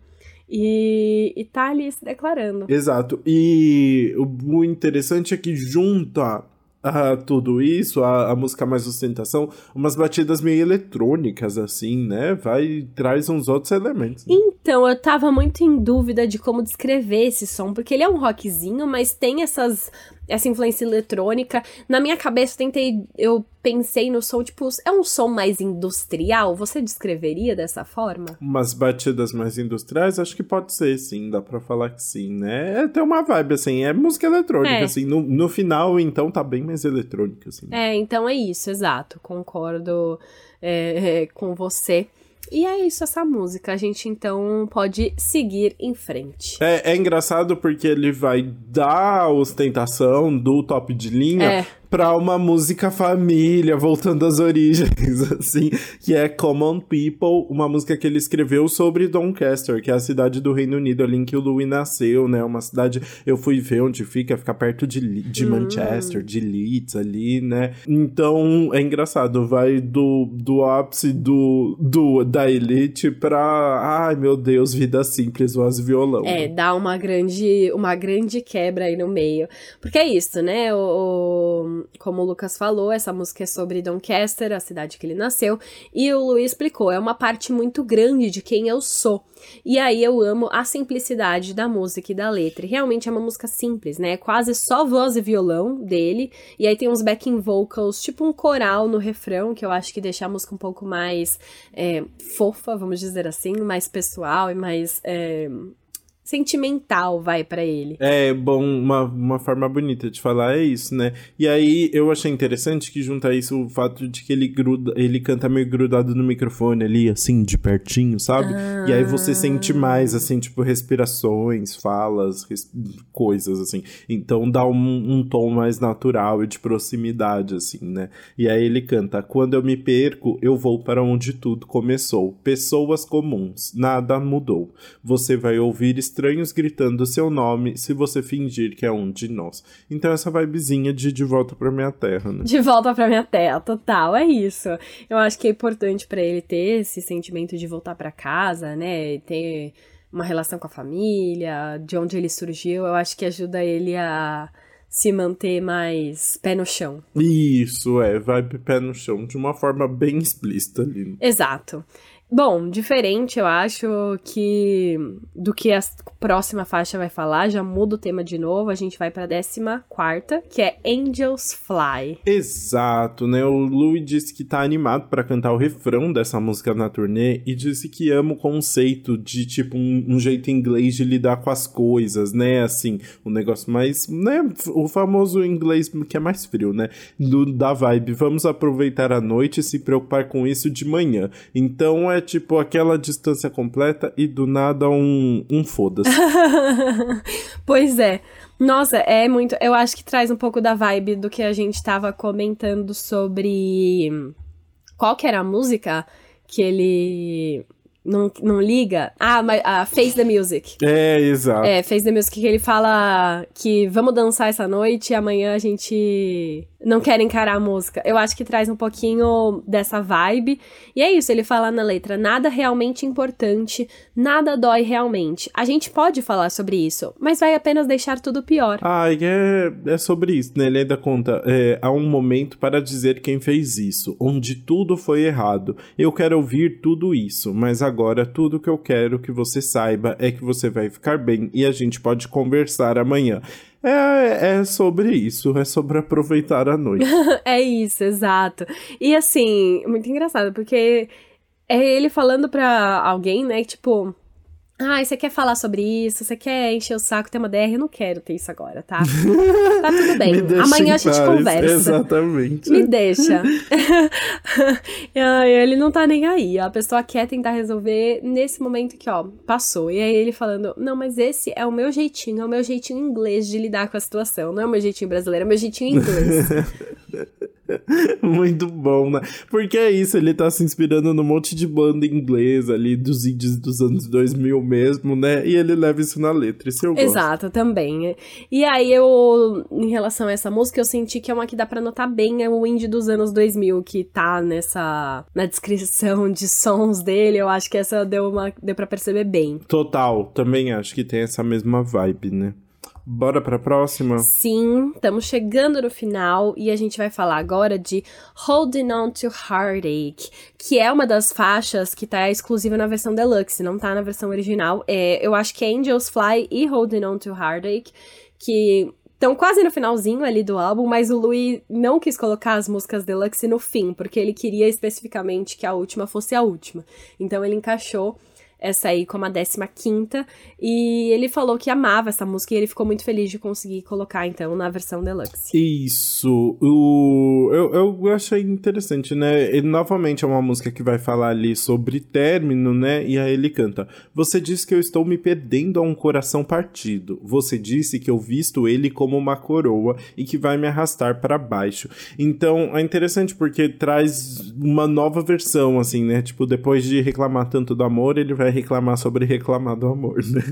E, e tá ali se declarando. Exato. E o interessante é que junta a tudo isso, a, a, música mais ostentação, umas batidas meio eletrônicas, assim, né? Vai traz uns outros elementos. Né? Então, eu tava muito em dúvida de como descrever esse som, porque ele é um rockzinho, mas tem essas essa influência eletrônica. Na minha cabeça, eu tentei. Eu pensei no som, tipo, é um som mais industrial? Você descreveria dessa forma? Umas batidas mais industriais? Acho que pode ser, sim. Dá pra falar que sim, né? É, tem uma vibe, assim. É música eletrônica, é. assim. No, no final, então, tá bem mais eletrônica, assim. É, então é isso, exato. Concordo é, é, com você. E é isso, essa música. A gente então pode seguir em frente. É, é engraçado porque ele vai dar a ostentação do top de linha. É pra uma música família, voltando às origens, assim, que é Common People, uma música que ele escreveu sobre Doncaster, que é a cidade do Reino Unido, ali em que o Louis nasceu, né? Uma cidade, eu fui ver onde fica, fica perto de, de hum. Manchester, de Leeds ali, né? Então, é engraçado, vai do, do ápice do, do, da elite pra, ai meu Deus, vida simples, voz violão. É, dá uma grande, uma grande quebra aí no meio. Porque é isso, né? o como o Lucas falou, essa música é sobre Doncaster, a cidade que ele nasceu, e o Luiz explicou, é uma parte muito grande de quem eu sou. E aí eu amo a simplicidade da música e da letra. realmente é uma música simples, né? É quase só voz e violão dele, e aí tem uns backing vocals, tipo um coral no refrão, que eu acho que deixa a música um pouco mais é, fofa, vamos dizer assim, mais pessoal e mais é, sentimental, vai para ele. É, bom, uma, uma forma bonita de falar é isso, né? E aí eu achei interessante que junta isso o fato de que ele gruda, ele canta meio grudado no microfone ali, assim, de pertinho, sabe? Ah. E aí você sente mais, assim, tipo, respirações, falas, res... coisas, assim. Então dá um, um tom mais natural e de proximidade, assim, né? E aí ele canta: Quando eu me perco, eu vou para onde tudo começou. Pessoas comuns, nada mudou. Você vai ouvir estranhos gritando seu nome se você fingir que é um de nós. Então essa vibezinha de de volta pra minha terra, né? De volta pra minha terra, total, é isso. Eu acho que é importante para ele ter esse sentimento de voltar para casa, né? Ter uma relação com a família, de onde ele surgiu, eu acho que ajuda ele a se manter mais pé no chão. Isso, é, vai pé no chão, de uma forma bem explícita ali. Exato. Bom, diferente, eu acho que do que a próxima faixa vai falar, já muda o tema de novo, a gente vai pra décima quarta, que é Angels Fly. Exato, né? O Louis disse que tá animado para cantar o refrão dessa música na turnê e disse que ama o conceito de, tipo, um, um jeito inglês de lidar com as coisas, né? Assim, o um negócio mais, né? O famoso inglês que é mais frio, né? Do, da vibe, vamos aproveitar a noite e se preocupar com isso de manhã. Então é tipo aquela distância completa e do nada um, um foda-se. pois é. Nossa, é muito. Eu acho que traz um pouco da vibe do que a gente tava comentando sobre. Qual que era a música que ele não, não liga. Ah, mas a Face the Music. É, exato. É, Face the Music, que ele fala que vamos dançar essa noite e amanhã a gente não quer encarar a música. Eu acho que traz um pouquinho dessa vibe. E é isso, ele fala na letra: nada realmente importante, nada dói realmente. A gente pode falar sobre isso, mas vai apenas deixar tudo pior. Ah, é, é sobre isso, né? Ele ainda conta: é, há um momento para dizer quem fez isso, onde tudo foi errado. Eu quero ouvir tudo isso, mas agora tudo que eu quero que você saiba é que você vai ficar bem e a gente pode conversar amanhã. É, é sobre isso, é sobre aproveitar a noite. é isso, exato. E assim, muito engraçado, porque é ele falando pra alguém, né, tipo, ah, você quer falar sobre isso? Você quer encher o saco, ter uma DR? Eu não quero ter isso agora, tá? tá tudo bem. Amanhã a gente conversa. Exatamente. Me deixa. ele não tá nem aí. A pessoa quer tentar resolver nesse momento que, ó, passou. E aí ele falando: Não, mas esse é o meu jeitinho, é o meu jeitinho inglês de lidar com a situação. Não é o meu jeitinho brasileiro, é o meu jeitinho inglês. Muito bom, né? Porque é isso, ele tá se inspirando num monte de banda inglesa ali, dos índios dos anos 2000 mesmo, né? E ele leva isso na letra, isso eu gosto. Exato, também. E aí eu, em relação a essa música, eu senti que é uma que dá pra notar bem, é o indie dos anos 2000, que tá nessa, na descrição de sons dele, eu acho que essa deu, uma, deu pra perceber bem. Total, também acho que tem essa mesma vibe, né? Bora pra próxima? Sim, estamos chegando no final e a gente vai falar agora de Holding On to Heartache, que é uma das faixas que tá exclusiva na versão deluxe, não tá na versão original. É, eu acho que é Angels Fly e Holding On to Heartache, que estão quase no finalzinho ali do álbum, mas o Louis não quis colocar as músicas deluxe no fim, porque ele queria especificamente que a última fosse a última. Então ele encaixou essa aí como a 15 e ele falou que amava essa música e ele ficou muito feliz de conseguir colocar então na versão deluxe. Isso, o eu, eu achei interessante, né? E novamente é uma música que vai falar ali sobre término, né? E aí ele canta: "Você disse que eu estou me perdendo a um coração partido. Você disse que eu visto ele como uma coroa e que vai me arrastar para baixo". Então, é interessante porque traz uma nova versão assim, né? Tipo, depois de reclamar tanto do amor, ele vai reclamar sobre reclamar do amor, né?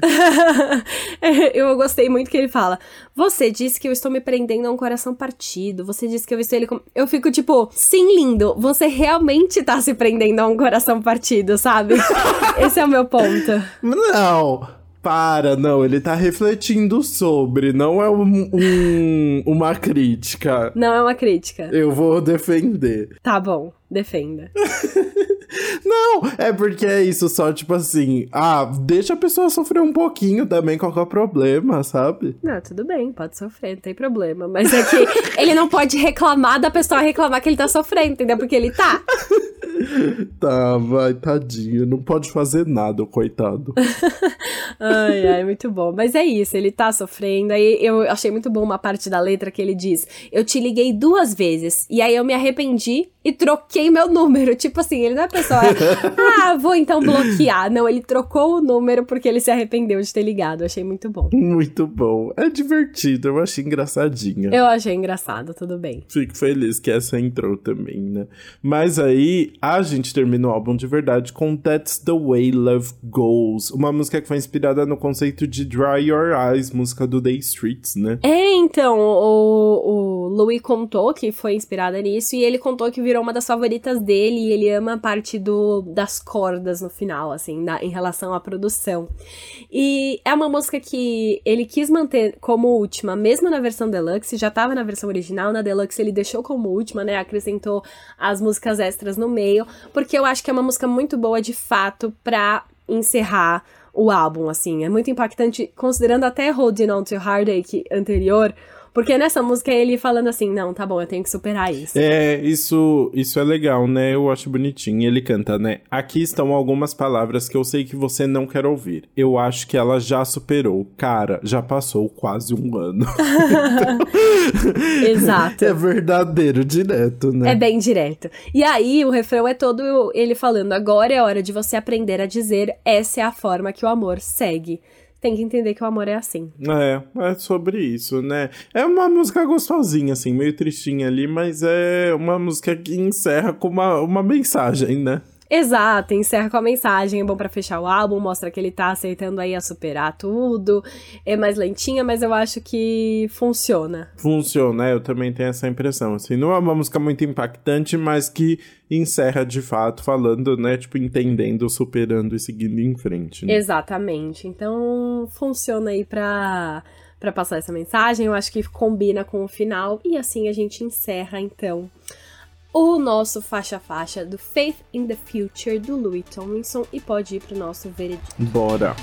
eu gostei muito que ele fala: Você disse que eu estou me prendendo a um coração partido. Você disse que eu vi ele como. Eu fico tipo, sim, lindo. Você realmente tá se prendendo a um coração partido, sabe? Esse é o meu ponto. Não. Para, não, ele tá refletindo sobre, não é um, um, uma crítica. Não é uma crítica. Eu vou defender. Tá bom, defenda. Não, é porque é isso, só tipo assim, ah, deixa a pessoa sofrer um pouquinho também, qual é o problema, sabe? Não, tudo bem, pode sofrer, não tem problema. Mas é que ele não pode reclamar da pessoa reclamar que ele tá sofrendo, entendeu? Porque ele tá. tá, vai, tadinho, não pode fazer nada, coitado. ai, ai, muito bom. Mas é isso, ele tá sofrendo. Aí eu achei muito bom uma parte da letra que ele diz: Eu te liguei duas vezes, e aí eu me arrependi e troquei meu número. Tipo assim, ele não é pessoa, ah, vou então bloquear. Não, ele trocou o número porque ele se arrependeu de ter ligado. Eu achei muito bom. Muito bom. É divertido, eu achei engraçadinha. Eu achei engraçado, tudo bem. Fico feliz que essa entrou também, né? Mas aí, a gente termina o álbum de verdade com That's the Way Love Goes, uma música que foi inspirada no conceito de Dry Your Eyes, música do The Streets, né? É, então, o, o Louis contou que foi inspirada nisso e ele contou que virou uma das favoritas dele e ele ama a parte do, das cordas no final, assim, na, em relação à produção. E é uma música que ele quis manter como última, mesmo na versão deluxe, já tava na versão original, na deluxe ele deixou como última, né? Acrescentou as músicas extras no meio, porque eu acho que é uma música muito boa de fato pra encerrar o álbum, assim. É muito impactante, considerando até Holding On to Heartache anterior, porque nessa música é ele falando assim, não, tá bom, eu tenho que superar isso. É, isso, isso é legal, né? Eu acho bonitinho. Ele canta, né? Aqui estão algumas palavras que eu sei que você não quer ouvir. Eu acho que ela já superou. Cara, já passou quase um ano. Exato. É verdadeiro, direto, né? É bem direto. E aí, o refrão é todo ele falando: agora é hora de você aprender a dizer, essa é a forma que o amor segue tem que entender que o amor é assim. É, é sobre isso, né? É uma música gostosinha, assim, meio tristinha ali, mas é uma música que encerra com uma, uma mensagem, né? Exato, encerra com a mensagem, é bom para fechar o álbum, mostra que ele tá aceitando aí a superar tudo. É mais lentinha, mas eu acho que funciona. Funciona, é, eu também tenho essa impressão. Assim, não é uma música muito impactante, mas que encerra de fato falando, né, tipo entendendo, superando e seguindo em frente. Né? Exatamente. Então, funciona aí pra para passar essa mensagem, eu acho que combina com o final e assim a gente encerra então o nosso faixa-faixa do Faith in the Future do Louis Tomlinson e pode ir pro nosso veredito. Bora!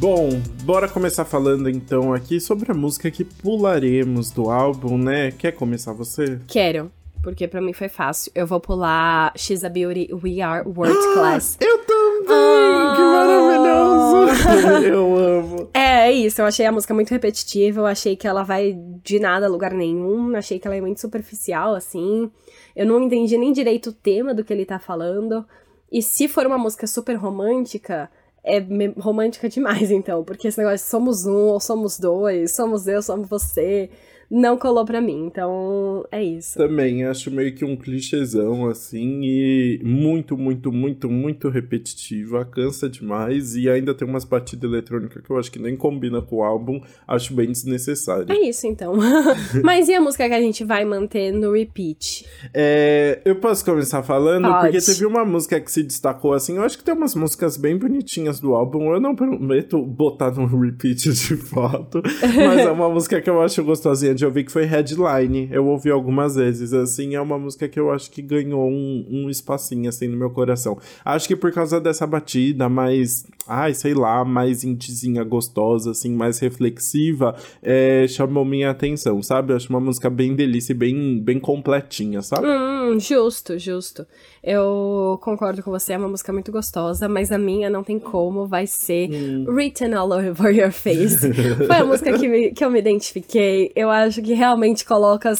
Bom, bora começar falando então aqui sobre a música que pularemos do álbum, né? Quer começar você? Quero porque para mim foi fácil. Eu vou pular She's a Beauty, We Are World Class. eu também! Ah, que maravilhoso! eu amo. É, é isso. Eu achei a música muito repetitiva. Eu achei que ela vai de nada a lugar nenhum. Achei que ela é muito superficial, assim. Eu não entendi nem direito o tema do que ele tá falando. E se for uma música super romântica, é romântica demais, então. Porque esse negócio de somos um ou somos dois, somos eu, somos você não colou para mim. Então, é isso. Também acho meio que um clichêzão, assim, e muito, muito, muito, muito repetitiva. Cansa demais e ainda tem umas batidas eletrônicas que eu acho que nem combina com o álbum. Acho bem desnecessário. É isso, então. Mas e a música que a gente vai manter no repeat? É, eu posso começar falando? Pode. Porque teve uma música que se destacou, assim. Eu acho que tem umas músicas bem bonitinhas do álbum. Eu não prometo botar no repeat de fato. mas é uma música que eu acho gostosinha de ouvir que foi Headline. Eu ouvi algumas vezes, assim, é uma música que eu acho que ganhou um, um espacinho, assim, no meu coração. Acho que por causa dessa batida mais, ai, sei lá, mais indizinha, gostosa, assim, mais reflexiva, é, chamou minha atenção, sabe? Eu acho uma música bem delícia e bem, bem completinha, sabe? Hum, justo, justo. Eu concordo com você, é uma música muito gostosa, mas a minha não tem como, vai ser hum. Written All Over Your Face. Foi a música que, me, que eu me identifiquei. Eu acho que realmente coloca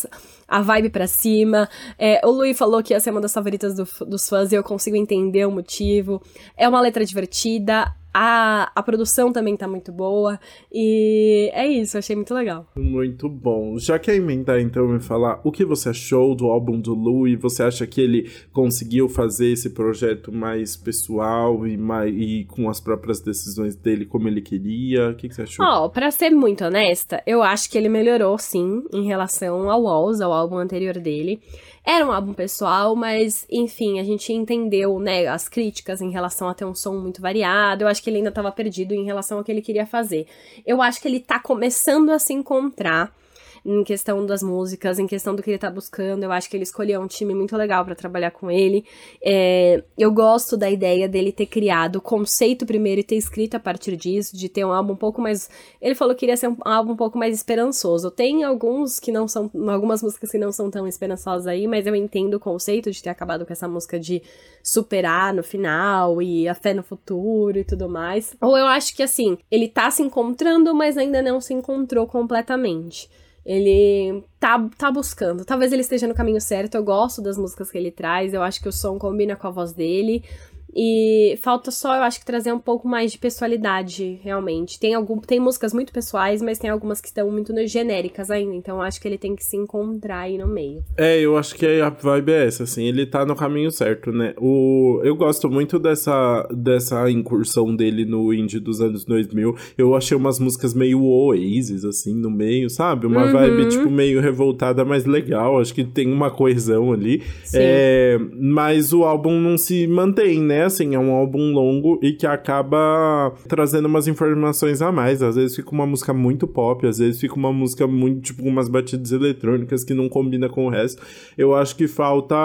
a vibe pra cima. É, o Louis falou que ia ser uma das favoritas do, dos fãs e eu consigo entender o motivo. É uma letra divertida, a, a produção também tá muito boa. E é isso, achei muito legal. Muito bom. Já quer emendar então me falar o que você achou do álbum do Lu e você acha que ele conseguiu fazer esse projeto mais pessoal e, mais, e com as próprias decisões dele como ele queria? O que, que você achou? Ó, oh, pra ser muito honesta, eu acho que ele melhorou sim em relação ao Walls, ao álbum anterior dele. Era um álbum pessoal, mas enfim, a gente entendeu, né, as críticas em relação a ter um som muito variado. Eu acho que ele ainda estava perdido em relação ao que ele queria fazer. Eu acho que ele tá começando a se encontrar em questão das músicas, em questão do que ele tá buscando. Eu acho que ele escolheu um time muito legal para trabalhar com ele. É, eu gosto da ideia dele ter criado o conceito primeiro e ter escrito a partir disso, de ter um álbum um pouco mais. Ele falou que queria ser um álbum um pouco mais esperançoso. Tem alguns que não são. algumas músicas que não são tão esperançosas aí, mas eu entendo o conceito de ter acabado com essa música de superar no final e a fé no futuro e tudo mais. Ou eu acho que assim, ele tá se encontrando, mas ainda não se encontrou completamente. Ele tá, tá buscando. Talvez ele esteja no caminho certo. Eu gosto das músicas que ele traz. Eu acho que o som combina com a voz dele. E falta só, eu acho que trazer um pouco mais de pessoalidade, realmente. Tem, algum, tem músicas muito pessoais, mas tem algumas que estão muito genéricas ainda. Então acho que ele tem que se encontrar aí no meio. É, eu acho que a vibe é essa, assim. Ele tá no caminho certo, né? O, eu gosto muito dessa, dessa incursão dele no indie dos anos 2000. Eu achei umas músicas meio Oasis, assim, no meio, sabe? Uma uhum. vibe, tipo, meio revoltada, mas legal. Acho que tem uma coesão ali. É, mas o álbum não se mantém, né? Assim, é um álbum longo e que acaba trazendo umas informações a mais. Às vezes fica uma música muito pop, às vezes fica uma música muito, tipo, umas batidas eletrônicas que não combina com o resto. Eu acho que falta,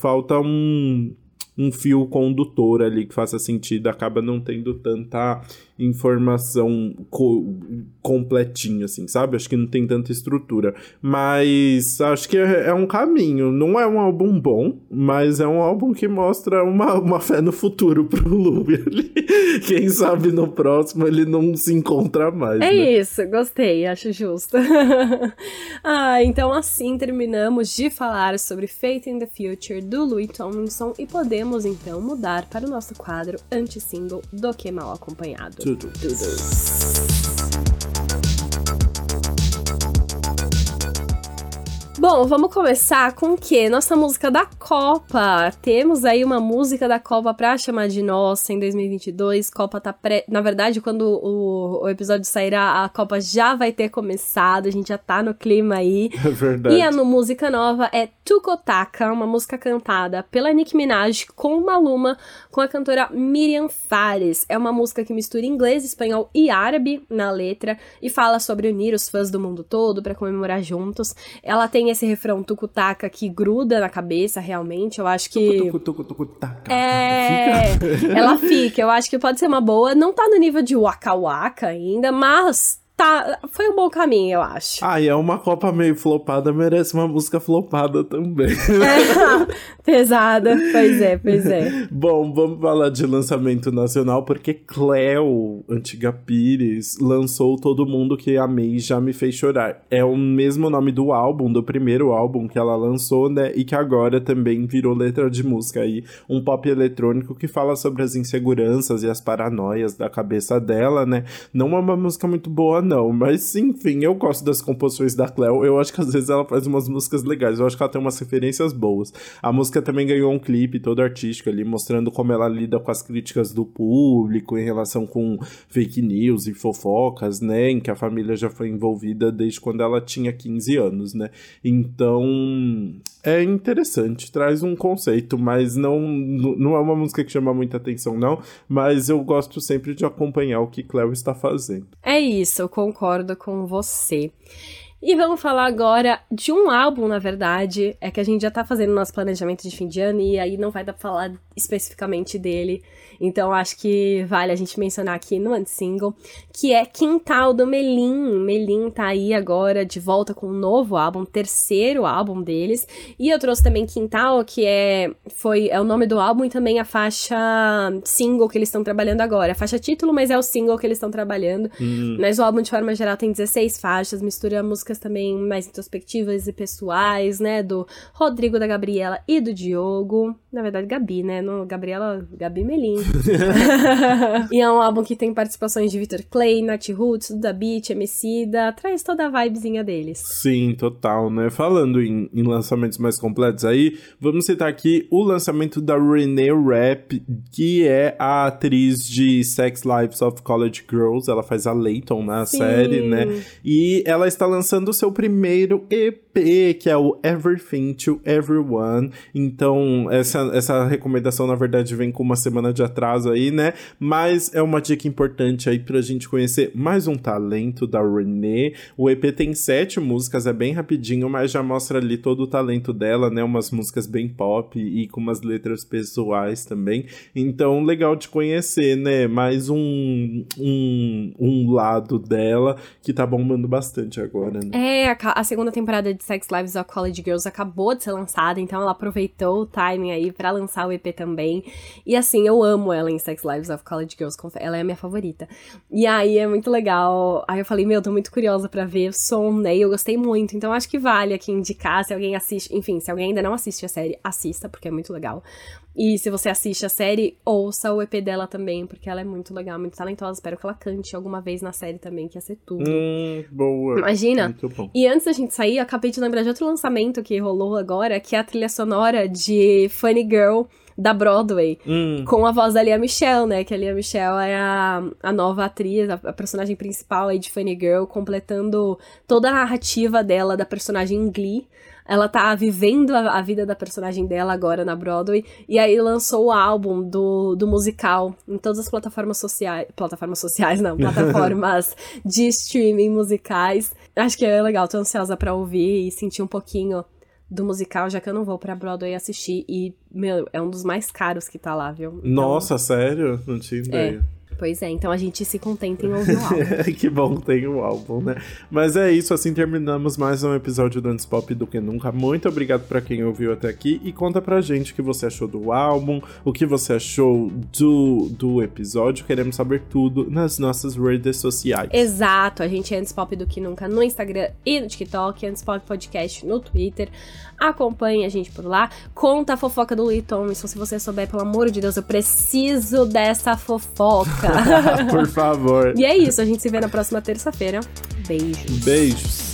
falta um, um fio condutor ali que faça sentido, acaba não tendo tanta informação co completinha, assim, sabe? Acho que não tem tanta estrutura. Mas acho que é, é, um caminho. Não é um álbum bom, mas é um álbum que mostra uma, uma fé no futuro pro Louis. Quem sabe no próximo ele não se encontra mais. É né? isso, gostei, acho justo. ah, então assim terminamos de falar sobre Faith in the Future do Louis Tomlinson e podemos então mudar para o nosso quadro anti-single do Que Mal Acompanhado. Tudo. Tudo. Bom, vamos começar com o quê? Nossa música da Copa. Temos aí uma música da Copa pra chamar de nossa em 2022. Copa tá pré. Na verdade, quando o, o episódio sairá, a Copa já vai ter começado. A gente já tá no clima aí. É verdade. E a no música nova é Tukotaka, uma música cantada pela Nicki Minaj com Maluma, com a cantora Miriam Fares. É uma música que mistura inglês, espanhol e árabe na letra e fala sobre unir os fãs do mundo todo para comemorar juntos. Ela tem esse refrão tucutaca que gruda na cabeça, realmente. Eu acho que. Tucu, tucu, taca, É, fica? ela fica. Eu acho que pode ser uma boa. Não tá no nível de Waka Waka ainda, mas tá. Foi um bom caminho, eu acho. Ah, e é uma Copa meio flopada, merece uma música flopada também. Pesada. Pois é, pois é. Bom, vamos falar de lançamento nacional, porque Cleo, antiga Pires, lançou Todo Mundo Que Amei Já Me Fez Chorar. É o mesmo nome do álbum, do primeiro álbum que ela lançou, né? E que agora também virou letra de música aí, um pop eletrônico que fala sobre as inseguranças e as paranoias da cabeça dela, né? Não é uma música muito boa, não, mas enfim, eu gosto das composições da Cleo. Eu acho que às vezes ela faz umas músicas legais, eu acho que ela tem umas referências boas. A música também ganhou um clipe todo artístico ali, mostrando como ela lida com as críticas do público em relação com fake news e fofocas, né? Em que a família já foi envolvida desde quando ela tinha 15 anos, né? Então é interessante, traz um conceito, mas não, não é uma música que chama muita atenção, não. Mas eu gosto sempre de acompanhar o que Cleo está fazendo. É isso, eu concordo com você. E vamos falar agora de um álbum, na verdade. É que a gente já tá fazendo nosso planejamento de fim de ano e aí não vai dar pra falar especificamente dele. Então acho que vale a gente mencionar aqui no anti-single, que é Quintal do Melim. Melim tá aí agora de volta com um novo álbum, terceiro álbum deles. E eu trouxe também Quintal, que é foi é o nome do álbum e também a faixa single que eles estão trabalhando agora. A faixa título, mas é o single que eles estão trabalhando. Hum. Mas o álbum de forma geral tem 16 faixas, mistura músicas também mais introspectivas e pessoais, né, do Rodrigo, da Gabriela e do Diogo. Na verdade, Gabi, né? No Gabriela, Gabi Melim. e é um álbum que tem participações de Victor Clay, Nat Roots, Duda Beat, Emicida, traz toda a vibezinha deles. Sim, total, né? Falando em, em, lançamentos mais completos aí, vamos citar aqui o lançamento da Renee Rapp, que é a atriz de Sex Lives of College Girls, ela faz a Layton na Sim. série, né? E ela está lançando o seu primeiro EP, que é o Everything to Everyone. Então, essa, essa recomendação, na verdade, vem com uma semana de atraso aí, né? Mas é uma dica importante aí pra gente conhecer mais um talento da Renee. O EP tem sete músicas, é bem rapidinho, mas já mostra ali todo o talento dela, né? Umas músicas bem pop e com umas letras pessoais também. Então, legal de conhecer, né? Mais um, um, um lado dela que tá bombando bastante agora, né? É, a, a, segunda temporada de Sex Lives of College Girls acabou de ser lançada, então ela aproveitou o timing aí para lançar o EP também. E assim, eu amo ela em Sex Lives of College Girls, ela é a minha favorita. E aí é muito legal. Aí eu falei, meu, tô muito curiosa para ver o som, né? E eu gostei muito, então acho que vale aqui indicar se alguém assiste. Enfim, se alguém ainda não assiste a série, assista, porque é muito legal. E se você assiste a série, ouça o EP dela também, porque ela é muito legal, muito talentosa. Espero que ela cante alguma vez na série também, que ia ser tudo. Hum, boa. Imagina. E antes da gente sair, eu acabei de lembrar de outro lançamento que rolou agora, que é a trilha sonora de Funny Girl da Broadway, hum. com a voz da Lia Michelle, né? Que a Lia Michelle é a, a nova atriz, a, a, personagem principal aí de Funny Girl, completando toda a narrativa dela, da personagem Glee. Ela tá vivendo a, a, vida da personagem dela agora na Broadway. E aí lançou o álbum do, do musical em todas as plataformas sociais. Plataformas sociais, não, plataformas de streaming musicais. Acho que é legal, tô ansiosa pra ouvir e sentir um pouquinho do musical, já que eu não vou pra Broadway assistir. E, meu, é um dos mais caros que tá lá, viu? Então, Nossa, sério? Não tinha ideia. É. Pois é, então a gente se contenta em ouvir o álbum. que bom que tem o álbum, né? Mas é isso, assim terminamos mais um episódio do Antes Pop do que nunca. Muito obrigado para quem ouviu até aqui e conta pra gente o que você achou do álbum, o que você achou do, do episódio. Queremos saber tudo nas nossas redes sociais. Exato, a gente é Antes Pop do que nunca no Instagram e no TikTok, Antes Pop Podcast no Twitter. Acompanhe a gente por lá. Conta a fofoca do Lee Thompson, se você souber, pelo amor de Deus, eu preciso dessa fofoca. Por favor. E é isso, a gente se vê na próxima terça-feira. Beijos. Beijos.